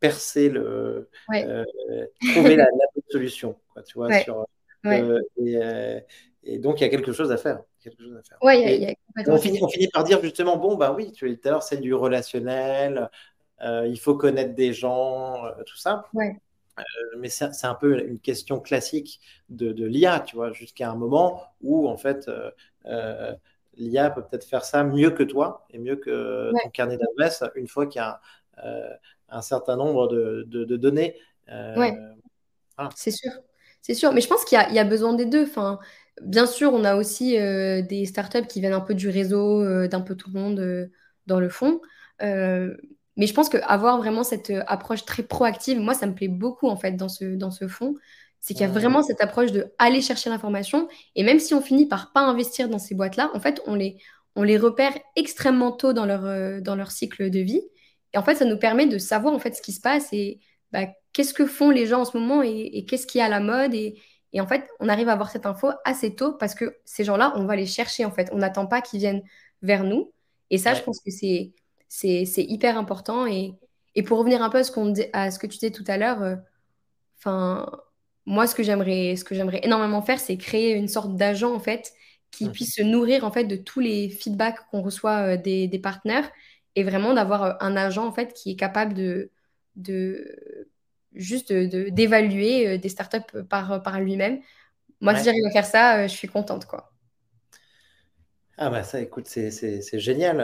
euh, percé le. Euh, trouvé la, solution, tu vois, sur, et, donc, il y a quelque chose à faire. Quelque chose à faire. on, finit, on, finit, par dire justement, bon, bah oui, tu tout à l'heure, c'est du relationnel, il faut connaître des gens, tout ça. mais c'est un peu une question classique de, de l'IA, tu vois, jusqu'à un moment où, en fait, l'IA peut peut-être faire ça mieux que toi et mieux que ton carnet d'adresse une fois qu'il y a euh, un certain nombre de, données. Euh, c'est sûr. C'est sûr, mais je pense qu'il y, a besoin des deux. Enfin, bien sûr, on a aussi euh, des startups qui viennent un peu du réseau, d'un peu tout le monde dans le fond. mais je pense qu'avoir vraiment cette approche très proactive, moi, ça me plaît beaucoup en fait dans ce, dans ce fond. C'est qu'il y a vraiment cette approche de aller chercher l'information. Et même si on finit par pas investir dans ces boîtes-là, en fait, on les, on les repère extrêmement tôt dans leur, euh, dans leur cycle de vie. Et en fait, ça nous permet de savoir en fait ce qui se passe et bah, qu'est-ce que font les gens en ce moment et, qu'est-ce qui est à la mode. Et, et, en fait, on arrive à avoir cette info assez tôt parce que ces gens-là, on va les chercher en fait. On n'attend pas qu'ils viennent vers nous. Et ça, je pense que c'est, c'est, hyper important. Et, et, pour revenir un peu à ce, qu'on, à ce que tu disais tout à l'heure, euh, moi, ce que j'aimerais, ce que j'aimerais énormément faire, c'est créer une sorte d'agent en fait qui mmh. puisse se nourrir en fait de tous les feedbacks qu'on reçoit euh, des, partenaires et vraiment d'avoir euh, un agent en fait qui est capable de, de juste d'évaluer euh, des startups par, par lui-même. Moi, si j'arrive à faire ça, je suis contente quoi. Ah bah ça, écoute, c'est génial.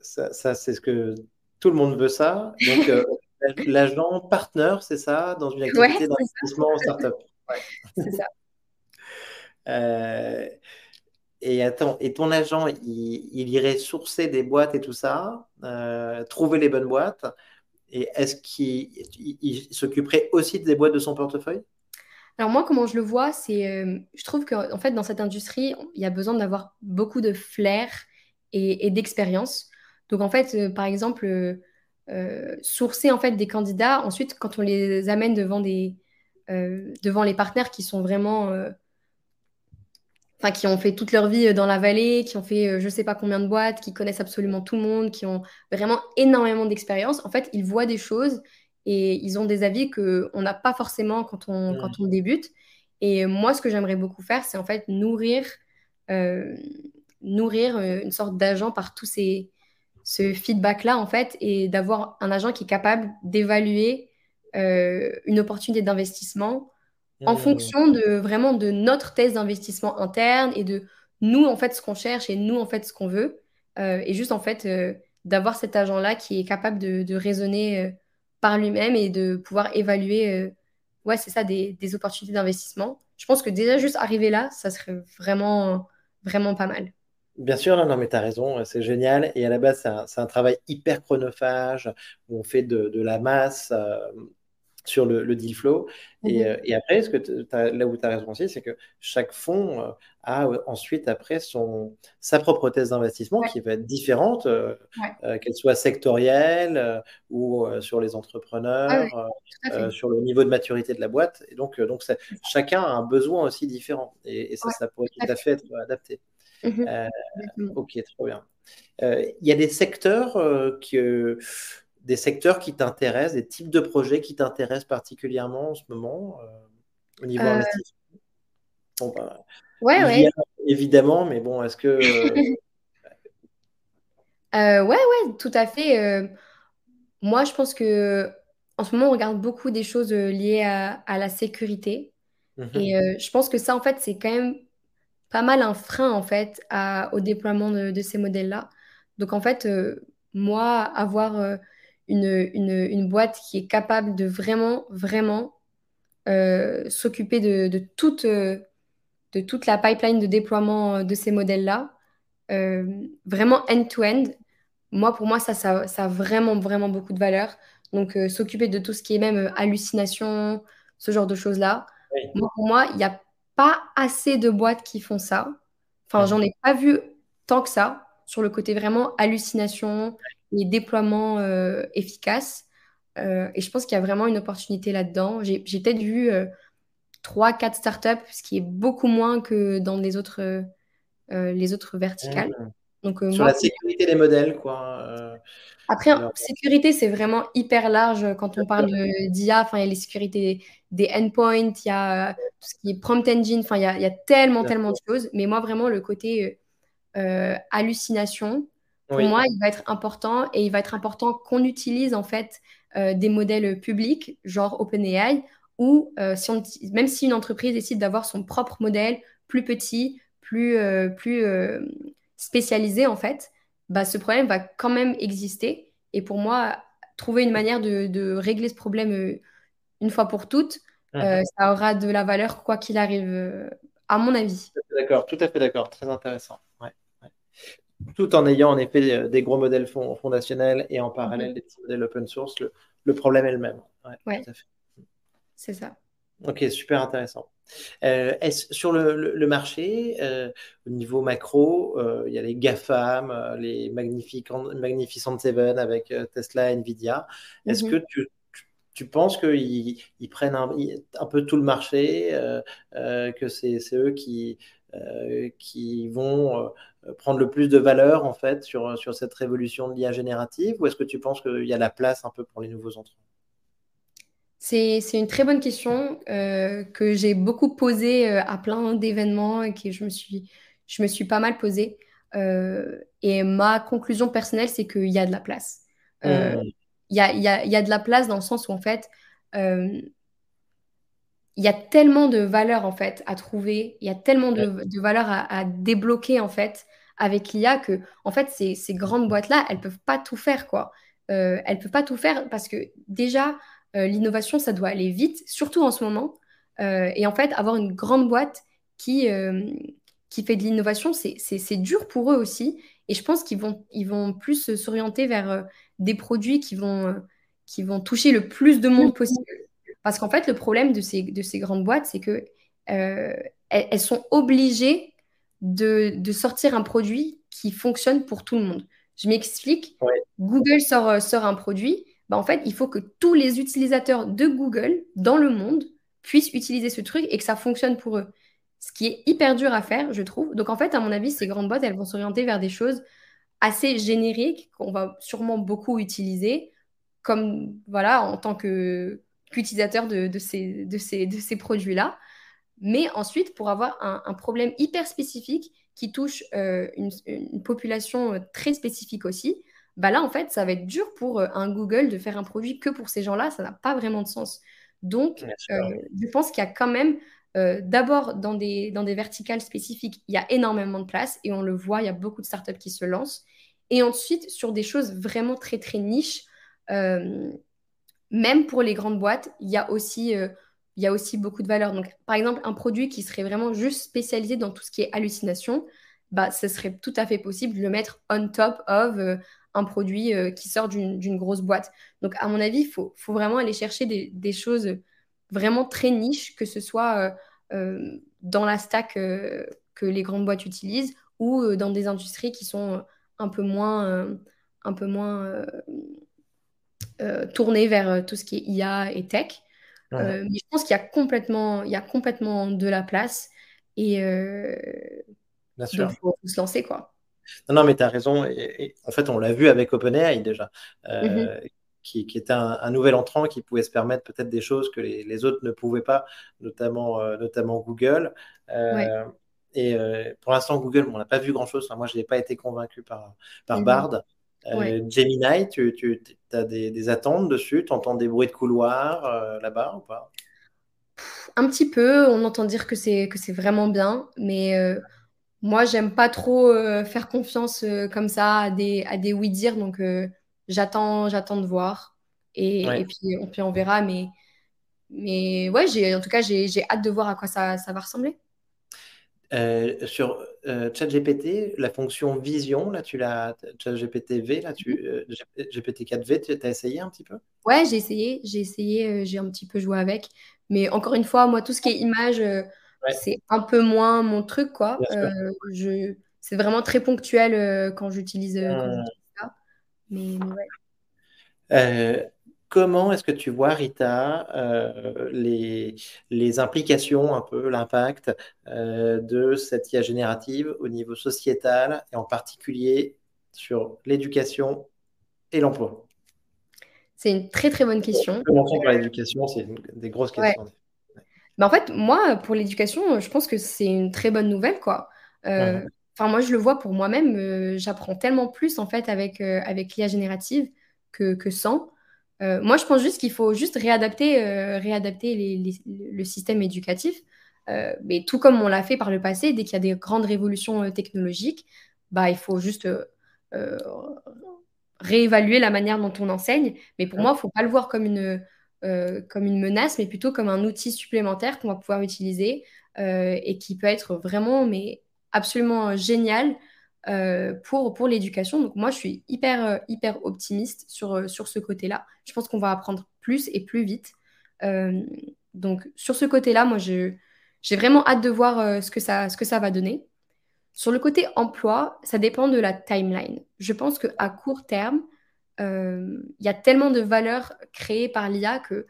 ça, ça c'est ce que tout le monde veut ça. Donc, l'agent partenaire, c'est ça, dans une activité d'investissement en startup. Ouais. C'est ça. Euh, et attends, et ton agent, il, irait sourcer des boîtes et tout ça, euh, trouver les bonnes boîtes. Et est-ce qu'il s'occuperait aussi des boîtes de son portefeuille? Alors moi, comment je le vois, c'est, euh, je trouve qu'en fait, dans cette industrie, il y a besoin d'avoir beaucoup de flair et, d'expérience. Donc en fait, par exemple, sourcer en fait des candidats. Ensuite, quand on les amène devant des, devant les partenaires qui sont vraiment enfin qui ont fait toute leur vie euh, dans la vallée, qui ont fait euh, je sais pas combien de boîtes, qui connaissent absolument tout le monde, qui ont vraiment énormément d'expérience. En fait, ils voient des choses et ils ont des avis que on n'a pas forcément quand on, mmh. quand on débute. Et moi, ce que j'aimerais beaucoup faire, c'est en fait nourrir, euh, nourrir une sorte d'agent par tous ces, ce feedback-là, en fait, et d'avoir un agent qui est capable d'évaluer une opportunité d'investissement en mmh. fonction de vraiment de notre thèse d'investissement interne et de nous, en fait, ce qu'on cherche et nous, en fait, ce qu'on veut. Euh, et juste, en fait, euh, d'avoir cet agent-là qui est capable de, raisonner euh, par lui-même et de pouvoir évaluer, ouais, c'est ça, des, opportunités d'investissement. Je pense que déjà, juste arriver là, ça serait vraiment, vraiment pas mal. Bien sûr, non, mais tu as raison, c'est génial. Et à la base, c'est un, travail hyper chronophage où on fait de, de la masse sur le, deal flow. Et, mhm. euh, et, après, ce que là où tu as raison aussi, c'est que chaque fonds euh, a ensuite, après, son, sa propre thèse d'investissement qui va être différente, euh, qu'elle soit sectorielle ou sur les entrepreneurs, sur le niveau de maturité de la boîte. Et donc, donc chacun a un besoin aussi différent. Et, ça, ça pourrait tout à fait être adapté. Mhm. ok, trop bien. Il y a des secteurs que des secteurs qui t'intéressent, des types de projets qui t'intéressent particulièrement en ce moment euh, au niveau euh... investissement? Bon, bah, Ouais, ouais. Évidemment, mais bon, est-ce que. Euh, ouais, ouais, tout à fait. moi, je pense que en ce moment, on regarde beaucoup des choses liées à, la sécurité. Mhm. Et je pense que ça, en fait, c'est quand même pas mal un frein, en fait, au déploiement de, de ces modèles-là. Donc, en fait, moi, avoir une, une, boîte qui est capable de vraiment, vraiment euh, s'occuper de, de, toute, euh, de toute la pipeline de déploiement euh, de ces modèles-là, vraiment end-to-end. Moi, pour moi, ça, ça, a vraiment, vraiment beaucoup de valeur. Donc, s'occuper de tout ce qui est même hallucination, ce genre de choses-là. Moi, pour moi, il n'y a pas assez de boîtes qui font ça. Enfin, j'en ai pas vu tant que ça sur le côté vraiment hallucination, les déploiements euh, efficaces. Euh, et je pense qu'il y a vraiment une opportunité là-dedans. J'ai peut-être vu euh, trois, quatre startups, ce qui est beaucoup moins que dans les autres, les autres verticales. Mmh. Donc, Sur la sécurité des modèles, quoi. Après, sécurité, c'est vraiment hyper large quand on parle d'IA. Enfin, il y a les sécurités des endpoints, il y a tout ce qui est prompt engine. Enfin, il y a, il y a tellement, tellement de choses. Mais moi, vraiment, le côté hallucination, pour moi, il va être important et il va être important qu'on utilise en fait euh, des modèles publics, genre OpenAI, ou euh, si même si une entreprise décide d'avoir son propre modèle plus petit, plus, euh, plus spécialisé en fait, bah, ce problème va quand même exister. Et pour moi, trouver une manière de, régler ce problème une fois pour toutes, mmh. ça aura de la valeur quoi qu'il arrive, à mon avis. D'accord, tout à fait d'accord, très intéressant tout en ayant en effet euh, des gros modèles fondationnels et en parallèle mhm. des petits modèles open source, le, problème est le même. Ouais, C'est ça. Ok, super intéressant. Euh, sur le, marché, euh, au niveau macro, il y a les GAFAM, les Magnificent Seven avec Tesla, Nvidia. Est-ce mhm. que tu, tu penses qu'ils ils prennent un, un, peu tout le marché, que c'est eux qui, qui vont euh, prendre le plus de valeur en fait sur, sur cette révolution de l'IA générative ou est-ce que tu penses qu'il y a la place un peu pour les nouveaux entrants? C'est, une très bonne question euh, que j'ai beaucoup posée euh, à plein d'événements et que je me suis, je me suis pas mal posée. et ma conclusion personnelle, c'est qu'il y a de la place. Mmh. Il y, a, y, a, y, a, de la place dans le sens où en fait, il y a tellement de valeur en fait à trouver, il y a tellement de, de valeur à, à, débloquer en fait avec l'IA que, en fait, ces, ces grandes boîtes-là, elles peuvent pas tout faire, quoi. Euh, elles peuvent pas tout faire parce que déjà, euh, l'innovation, ça doit aller vite, surtout en ce moment. Euh, et en fait, avoir une grande boîte qui, qui fait de l'innovation, c'est dur pour eux aussi. Et je pense qu'ils vont, ils vont plus s'orienter vers des produits qui vont, qui vont toucher le plus de monde possible. Parce qu'en fait, le problème de ces, de ces grandes boîtes, c'est que elles, sont obligées de, sortir un produit qui fonctionne pour tout le monde. Je m'explique. Google sort, sort un produit. Bah, en fait, il faut que tous les utilisateurs de Google dans le monde puissent utiliser ce truc et que ça fonctionne pour eux. Ce qui est hyper dur à faire, je trouve. Donc, en fait, à mon avis, ces grandes boîtes, elles vont s'orienter vers des choses assez génériques qu'on va sûrement beaucoup utiliser, comme voilà, en tant qu'utilisateur de, de, ces, de, ces, de ces produits-là. Mais ensuite, pour avoir un, problème hyper spécifique qui touche euh, une, population euh, très spécifique aussi, bah là, en fait, ça va être dur pour euh, un Google de faire un produit que pour ces gens-là. Ça n'a pas vraiment de sens. Donc, je pense qu'il y a quand même, d'abord, dans des, dans des verticales spécifiques, il y a énormément de place et on le voit, il y a beaucoup de startups qui se lancent. Et ensuite, sur des choses vraiment très, très niches, même pour les grandes boîtes, il y a aussi aussi beaucoup de valeur. Par exemple, un produit qui serait vraiment juste spécialisé dans tout ce qui est hallucination, bah, ce serait tout à fait possible de le mettre on top of euh, un produit euh, qui sort d'une grosse boîte. Donc, à mon avis, il faut, vraiment aller chercher des, choses vraiment très niches, que ce soit euh, dans la stack que les grandes boîtes utilisent ou dans des industries qui sont un peu moins tournées vers tout ce qui est IA et tech. Euh, mais je pense qu'il y a complètement, il y a complètement de la place et euh, il faut, se lancer quoi. Non, non, mais tu as raison. Et, en fait, on l'a vu avec OpenAI déjà, euh, mm-hmm. qui, qui, était un, nouvel entrant qui pouvait se permettre peut-être des choses que les, les, autres ne pouvaient pas, notamment, notamment Google. Et pour l'instant, Google, on n'a pas vu grand-chose. moi, je n'ai pas été convaincu par, par mm-hmm. Bard. Euh, Gemini, tu, tu as des, attentes dessus? Tu entends des bruits de couloir euh, là-bas ou pas? Un petit peu, on entend dire que c'est vraiment bien, mais euh, moi, j'aime pas trop faire confiance comme ça à des, à des oui-dire, donc j'attends de voir. Et, et puis, on, puis, on verra, mais, mais ouais, en tout cas, j'ai hâte de voir à quoi ça, ça va ressembler. Sur euh, ChatGPT, la fonction vision, là, tu l'as, ChatGPT V, là, tu, mhm. euh, GPT-4V, tu as essayé un petit peu? Ouais, j'ai essayé, j'ai essayé, j'ai un petit peu joué avec. Mais encore une fois, moi, tout ce qui est image, c'est un peu moins mon truc, quoi. je, c'est vraiment très ponctuel quand j'utilise mmh. ça. Mais, ouais comment est-ce que tu vois, Rita, euh, les, les, implications, un peu l'impact euh, de cette IA générative au niveau sociétal et en particulier sur l'éducation et l'emploi? C'est une très très bonne question. Commençons par l'éducation, c'est des grosses questions. en fait, moi, pour l'éducation, je pense que c'est une très bonne nouvelle, quoi. Euh, enfin, moi, je le vois pour moi-même. J'apprends tellement plus en fait avec avec l'IA générative que, que sans. Euh, moi, je pense juste qu'il faut juste réadapter, euh, réadapter le système éducatif. Euh, mais tout comme on l'a fait par le passé, dès qu'il y a des grandes révolutions technologiques, bah, il faut juste réévaluer la manière dont on enseigne. Mais pour moi, il ne faut pas le voir comme une, comme une menace, mais plutôt comme un outil supplémentaire qu'on va pouvoir utiliser et qui peut être vraiment, mais absolument génial euh, pour, pour l'éducation. Donc moi, je suis hyper, euh, hyper optimiste sur, euh, sur ce côté-là. Je pense qu'on va apprendre plus et plus vite. donc sur ce côté-là, moi, j'ai vraiment hâte de voir ce, que ça, ce que ça va donner. Sur le côté emploi, ça dépend de la timeline. Je pense qu'à court terme, il y a tellement de valeurs créées par l'IA que,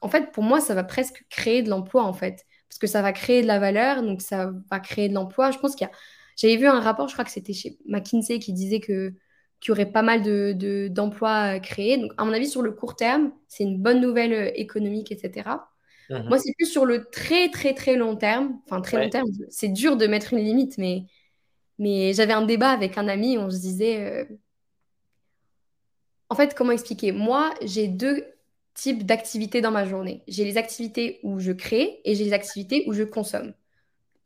en fait, pour moi, ça va presque créer de l'emploi, en fait. Parce que ça va créer de la valeur, donc ça va créer de l'emploi. Je pense qu'il y a j'avais vu un rapport, je crois que c'était chez McKinsey, qui disait que qu'il y aurait pas mal de, d'emplois créés. Donc, à mon avis, sur le court terme, c'est une bonne nouvelle euh, économique, etc. Mhm. Moi, c'est plus sur le très, très, très long terme. Enfin, très long terme, c'est dur de mettre une limite, mais, mais j'avais un débat avec un ami où on se disait... Euh, en fait, comment expliquer? Moi, j'ai deux types d'activités dans ma journée. J'ai les activités où je crée et j'ai les activités où je consomme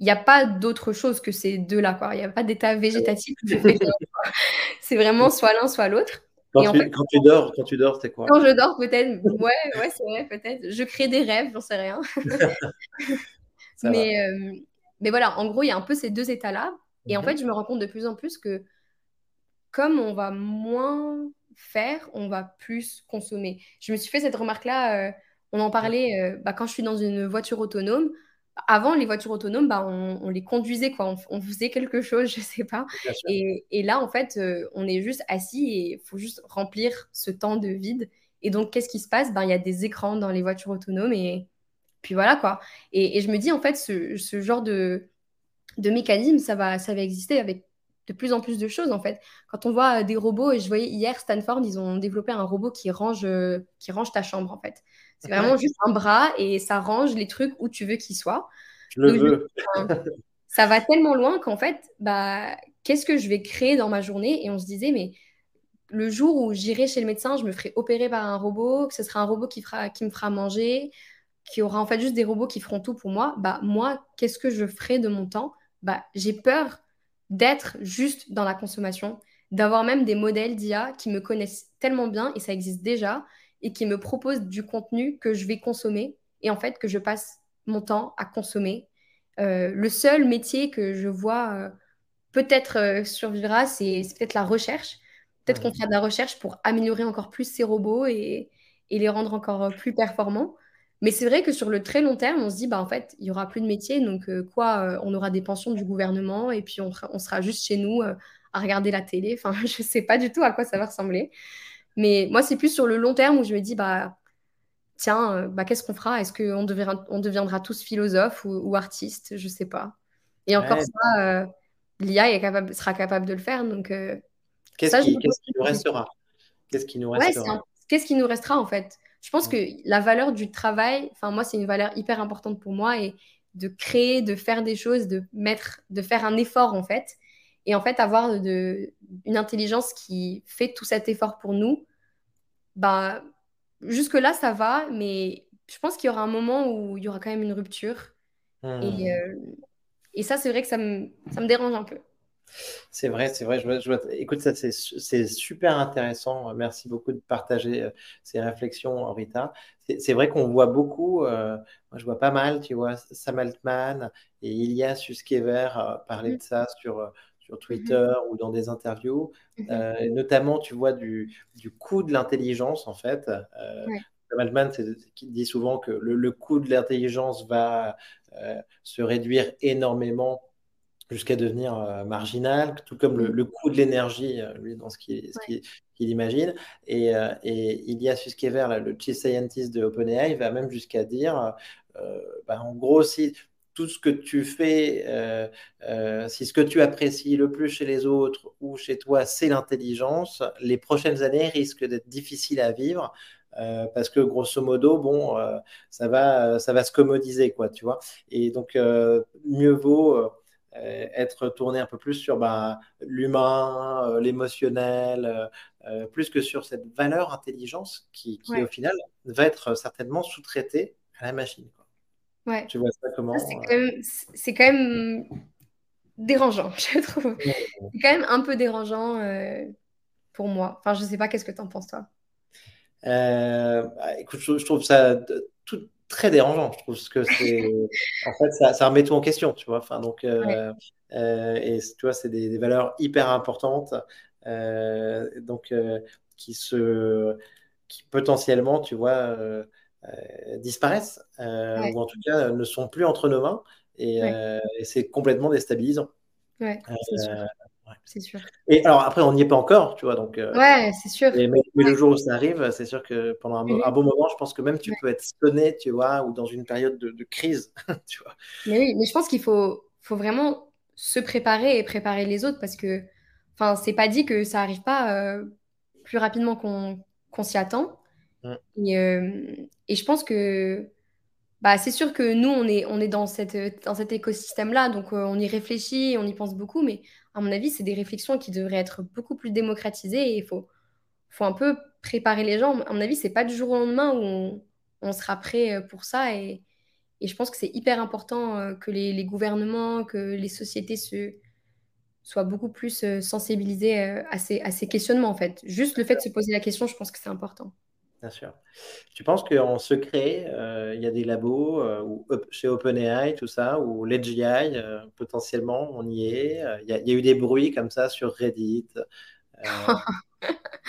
il n'y a pas d'autre chose que ces deux-là. Il n'y a pas d'état végétatif C'est vraiment soit l'un, soit l'autre. Quand, tu, dors, quand tu dors, c'est quoi? Quand je dors, peut-être. Ouais, ouais, c'est vrai, peut-être. Je crée des rêves, j'en sais rien. mais, euh, mais voilà, en gros, il y a un peu ces deux états-là. Et en mhm. fait, je me rends compte de plus en plus que comme on va moins faire, on va plus consommer. Je me suis fait cette remarque-là, euh, on en parlait euh, bah, quand je suis dans une voiture autonome. Avant, les voitures autonomes, bah, on, les conduisait, quoi. On, faisait quelque chose, je sais pas. Et, et, là, en fait, euh, on est juste assis et il faut juste remplir ce temps de vide. Et donc, qu'est-ce qui se passe? Ben, Il y a des écrans dans les voitures autonomes et puis voilà, quoi. Et, et je me dis, en fait, ce, ce genre de, de mécanisme, ça va, ça va exister avec de plus en plus de choses en fait. Quand on voit des robots, et je voyais hier Stanford, ils ont développé un robot qui range, qui range ta chambre en fait. C'est vraiment juste un bras et ça range les trucs où tu veux qu'ils soient. Je le veux. ça va tellement loin qu'en fait, bah, qu'est-ce que je vais créer dans ma journée? Et on se disait, mais le jour où j'irai chez le médecin, je me ferai opérer par un robot, que ce sera un robot qui, fera, qui me fera manger, qui aura en fait juste des robots qui feront tout pour moi. Bah moi, qu'est-ce que je ferai de mon temps? Bah j'ai peur d'être juste dans la consommation, d'avoir même des modèles d'IA qui me connaissent tellement bien, et ça existe déjà, et qui me proposent du contenu que je vais consommer, et en fait que je passe mon temps à consommer. Euh, le seul métier que je vois euh, peut-être euh, survivra, c'est peut-être la recherche. Peut-être qu'on fera de la recherche pour améliorer encore plus ces robots et, et les rendre encore plus performants. Mais c'est vrai que sur le très long terme, on se dit, bah, en fait, il n'y aura plus de métier. Donc, quoi, on aura des pensions du gouvernement et puis on, sera juste chez nous à regarder la télé. Enfin, je ne sais pas du tout à quoi ça va ressembler. Mais moi, c'est plus sur le long terme où je me dis, bah, tiens, bah, qu'est-ce qu'on fera? Est-ce qu'on deviendra, on deviendra tous philosophes ou, artistes? Je ne sais pas. Et encore ça, l'IA capable, sera capable de le faire. Donc, qu'est-ce qui, nous restera? Qu'est-ce qui nous restera? Qu'est-ce qui nous restera en fait? Je pense que la valeur du travail, enfin moi, c'est une valeur hyper importante pour moi et de créer, de faire des choses, de mettre, de faire un effort en fait. Et en fait, avoir de, une intelligence qui fait tout cet effort pour nous, bah, jusque-là, ça va, mais je pense qu'il y aura un moment où il y aura quand même une rupture. Et, hmm. euh, et ça, c'est vrai que ça me, ça me dérange un peu. C'est vrai, c'est vrai. Je, écoute, ça, c'est super intéressant. Merci beaucoup de partager euh, ces réflexions, Rita. C'est vrai qu'on voit beaucoup, euh, moi je vois pas mal, tu vois, Sam Altman et Ilya Suskever euh, parler mm. de ça sur, sur Twitter mm-hmm. ou dans des interviews. Mm-hmm. notamment, tu vois, du, du coût de l'intelligence, en fait. Sam Altman qui dit souvent que le, le coût de l'intelligence va se réduire énormément jusqu'à devenir euh, marginal, tout comme le, mm. coût de l'énergie, euh, lui, dans ce qu'il imagine. Et, euh, et Ilya Suskever, le chief scientist de OpenAI, va même jusqu'à dire, bah, en gros, si tout ce que tu fais, si ce que tu apprécies le plus chez les autres ou chez toi, c'est l'intelligence, les prochaines années risquent d'être difficiles à vivre. parce que grosso modo, bon, ça va, ça va se commodiser, quoi, tu vois. Et donc, mieux vaut euh, être tourné un peu plus sur bah, l'humain, euh, l'émotionnel, euh, plus que sur cette valeur intelligence qui, au final va être certainement sous-traitée à la machine. Ouais. Tu vois ça comment C'est quand, même dérangeant, je trouve. C'est quand même un peu dérangeant pour moi. Enfin, je sais pas, qu'est-ce que tu en penses, toi? Bah, Écoute, je, trouve ça tout, très dérangeant. Je trouve que c'est. en fait, ça, ça, remet tout en question, tu vois. Enfin, donc, euh, euh, et tu vois, c'est des, valeurs hyper importantes, euh, donc, qui se. qui potentiellement, tu vois, disparaissent, ou en tout cas ne sont plus entre nos mains, et, et c'est complètement déstabilisant. Ouais, c'est sûr. Et alors après, on n'y est pas encore, tu vois. Donc, euh, ouais, c'est sûr. mais, le jour où ça arrive, c'est sûr que pendant un, bon moment, je pense que même tu peux être sonné, tu vois, ou dans une période de, crise, tu vois. Mais oui, mais je pense qu'il faut, faut vraiment se préparer et préparer les autres parce que, enfin, c'est pas dit que ça arrive pas euh, plus rapidement qu'on s'y attend. Mm. Et, euh, et, je pense que bah, c'est sûr que nous, on est, on est dans, cette, dans cet écosystème-là, donc on y réfléchit, on y pense beaucoup, mais à mon avis, c'est des réflexions qui devraient être beaucoup plus démocratisées et il faut, faut un peu préparer les gens. À mon avis, c'est pas du jour au lendemain où on, sera prêt euh, pour ça et, je pense que c'est hyper important que les, gouvernements, que les sociétés soient beaucoup plus sensibilisés à ces, à, ces, questionnements, en fait. Juste le fait de se poser la question, je pense que c'est important. Bien sûr. Tu penses qu'en secret, il y a des labos ou, chez OpenAI, tout ça, ou LedGI, potentiellement, on y est Il y, y, a eu des bruits comme ça sur Reddit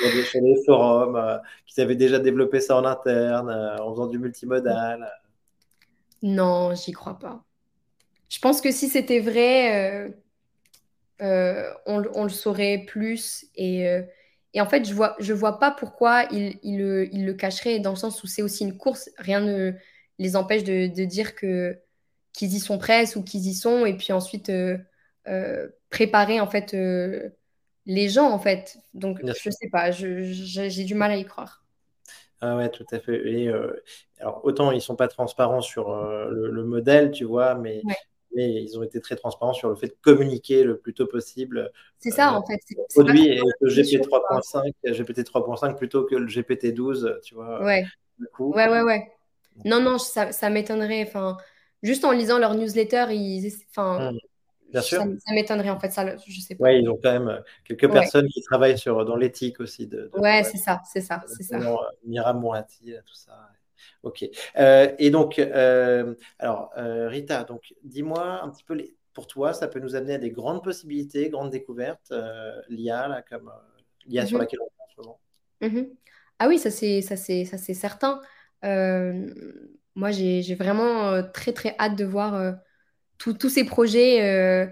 Il y sur les forums, euh, qui avaient déjà développé ça en interne, euh, en faisant du multimodal. Non, j'y crois pas. Je pense que si c'était vrai, euh, on, le saurait plus. Et, et, en fait, je vois, je vois pas pourquoi ils il le, il le cacheraient, dans le sens où c'est aussi une course. Rien ne les empêche de, de dire que qu'ils y sont presque ou qu'ils y sont, et puis ensuite préparer en fait les gens, en fait. Donc, je sais pas, j'ai du mal à y croire. Ah ouais, tout à fait. Et, euh, alors, autant ils sont pas transparents sur euh, le, modèle, tu vois, mais, mais ils ont été très transparents sur le fait de communiquer le plus tôt possible. C'est ça, euh, en fait. produit et le GPT 3.5, GPT 3.5 plutôt que le GPT 12, tu vois. Ouais. ouais, ouais, ouais. Non, non, ça, ça m'étonnerait. Enfin, juste en lisant leur newsletter, ils, enfin, mmh. Bien sûr. Ça, m'étonnerait en fait, ça, je sais pas. Ouais, ils ont quand même euh, quelques personnes qui travaillent sur, dans l'éthique aussi. De, ouais, c'est ça, c'est ça, c'est ça. Euh, Mira Mourati, tout ça. Ok. Euh, et donc, alors, Rita, donc, dis-moi un petit peu, les, pour toi, ça peut nous amener à des grandes possibilités, grandes découvertes, l'IA, là, comme l'IA sur mhm. laquelle on est en ce moment. Mhm. Ah oui, ça c'est, ça c'est, ça c'est certain. moi, j'ai, vraiment très, très hâte de voir tous ces projets euh,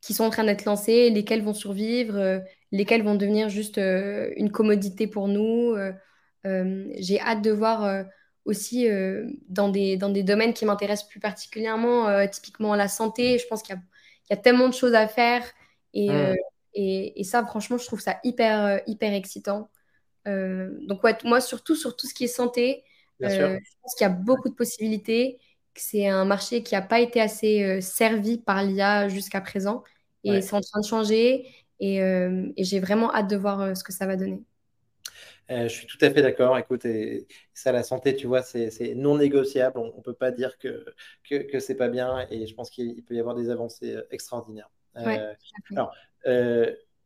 qui sont en train d'être lancés, lesquels vont survivre, euh, lesquels vont devenir juste euh, une commodité pour nous. J'ai hâte de voir aussi dans, des, dans des domaines qui m'intéressent plus particulièrement, typiquement la santé. Je pense qu'il y, y, a tellement de choses à faire. Et, mmh. et, et, ça, franchement, je trouve ça hyper, hyper excitant. donc, ouais, moi, surtout sur tout ce qui est santé, je pense qu'il y a beaucoup de possibilités c'est un marché qui n'a pas été assez euh, servi par l'IA jusqu'à présent. Et c'est en train de changer. Et, euh, j'ai vraiment hâte de voir euh, ce que ça va donner. Je suis tout à fait d'accord. Écoute, ça, la santé, tu vois, c'est non négociable. On ne peut pas dire que, que, que c'est pas bien. Et je pense qu'il peut y avoir des avancées extraordinaires. alors,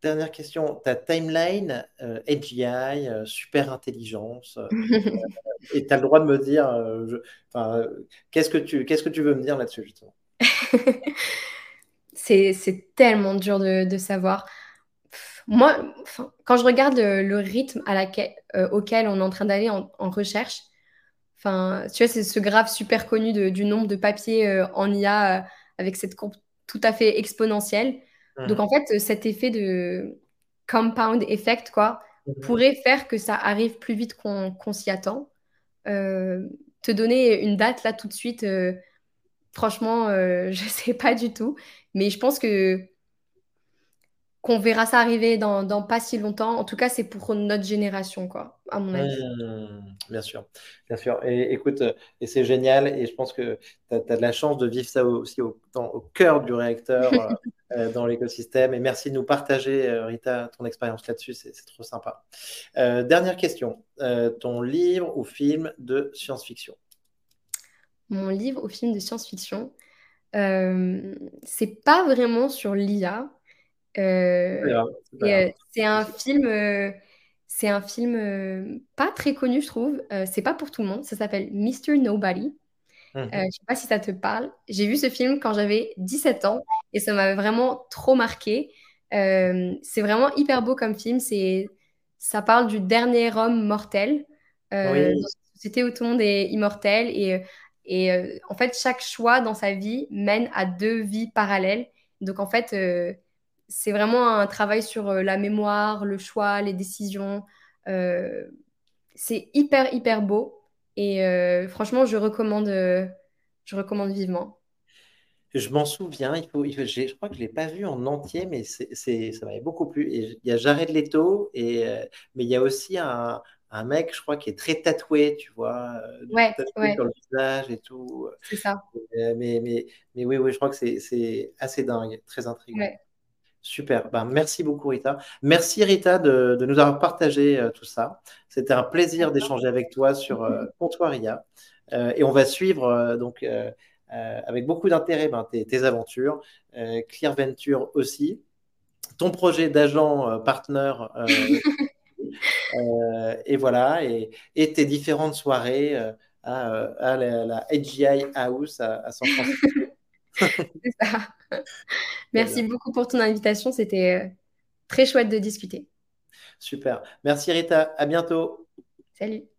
Dernière question, ta timeline, euh, AGI, euh, super intelligence, euh, et tu as le droit de me dire, qu'est-ce que tu qu'est-ce que tu veux me dire là-dessus justement? C'est tellement dur de, savoir. Moi, quand je regarde le, rythme à laquelle, auquel on est en train d'aller en, recherche, enfin, tu vois, c'est ce graphe super connu du nombre de papiers en IA avec cette courbe tout à fait exponentielle. Donc mhm. en fait, cet effet de compound effect, quoi, mhm. pourrait faire que ça arrive plus vite qu'on s'y attend. Euh, te donner une date là tout de suite, euh, franchement, euh, je ne sais pas du tout. Mais je pense que qu'on verra ça arriver dans, pas si longtemps. En tout cas, c'est pour notre génération, quoi, à mon avis. Mmh, bien sûr, bien sûr. Et écoute, et c'est génial. Et je pense que tu as, de la chance de vivre ça aussi au, au cœur du réacteur, euh, euh, dans l'écosystème. Et merci de nous partager, euh, Rita, ton expérience là-dessus. C'est trop sympa. dernière question. ton livre ou film de science-fiction? Mon livre ou film de science-fiction, c'est pas vraiment sur l'IA. Euh, euh, c'est un film, euh, c'est un film pas très connu, je trouve. c'est pas pour tout le monde. Ça s'appelle Mr. Nobody. Mhm. je sais pas si ça te parle. J'ai vu ce film quand j'avais 17 ans et ça m'avait vraiment trop marqué. c'est vraiment hyper beau comme film. C'est, ça parle du dernier homme mortel dans une société où tout le monde est immortel et, et en fait chaque choix dans sa vie mène à deux vies parallèles. Donc en fait c'est vraiment un travail sur euh, la mémoire, le choix, les décisions. Euh, c'est hyper, hyper beau. Et euh, franchement, je recommande, je recommande vivement. Je m'en souviens, il faut, je crois que je ne l'ai pas vu en entier, mais c'est, ça m'avait beaucoup plu. Et il y a Jared Leto, et, mais il y a aussi un, un, mec, je crois, qui est très tatoué, tu vois, ouais, tatoué sur le visage et tout. C'est ça. mais, mais, mais, oui, oui, je crois que c'est, assez dingue, très intriguant. Super. Ben, merci beaucoup, Rita. Merci, Rita, de, nous avoir partagé euh, tout ça. C'était un plaisir d'échanger avec toi sur euh, Comptoiria. Euh, et on va suivre donc avec beaucoup d'intérêt ben, tes, aventures, Clear Venture aussi, ton projet d'agent partenaire. et voilà, et, tes différentes soirées à, la, AGI House à, San Francisco. C'est ça. Merci beaucoup pour ton invitation. C'était très chouette de discuter. Super. Merci Rita. À bientôt. Salut.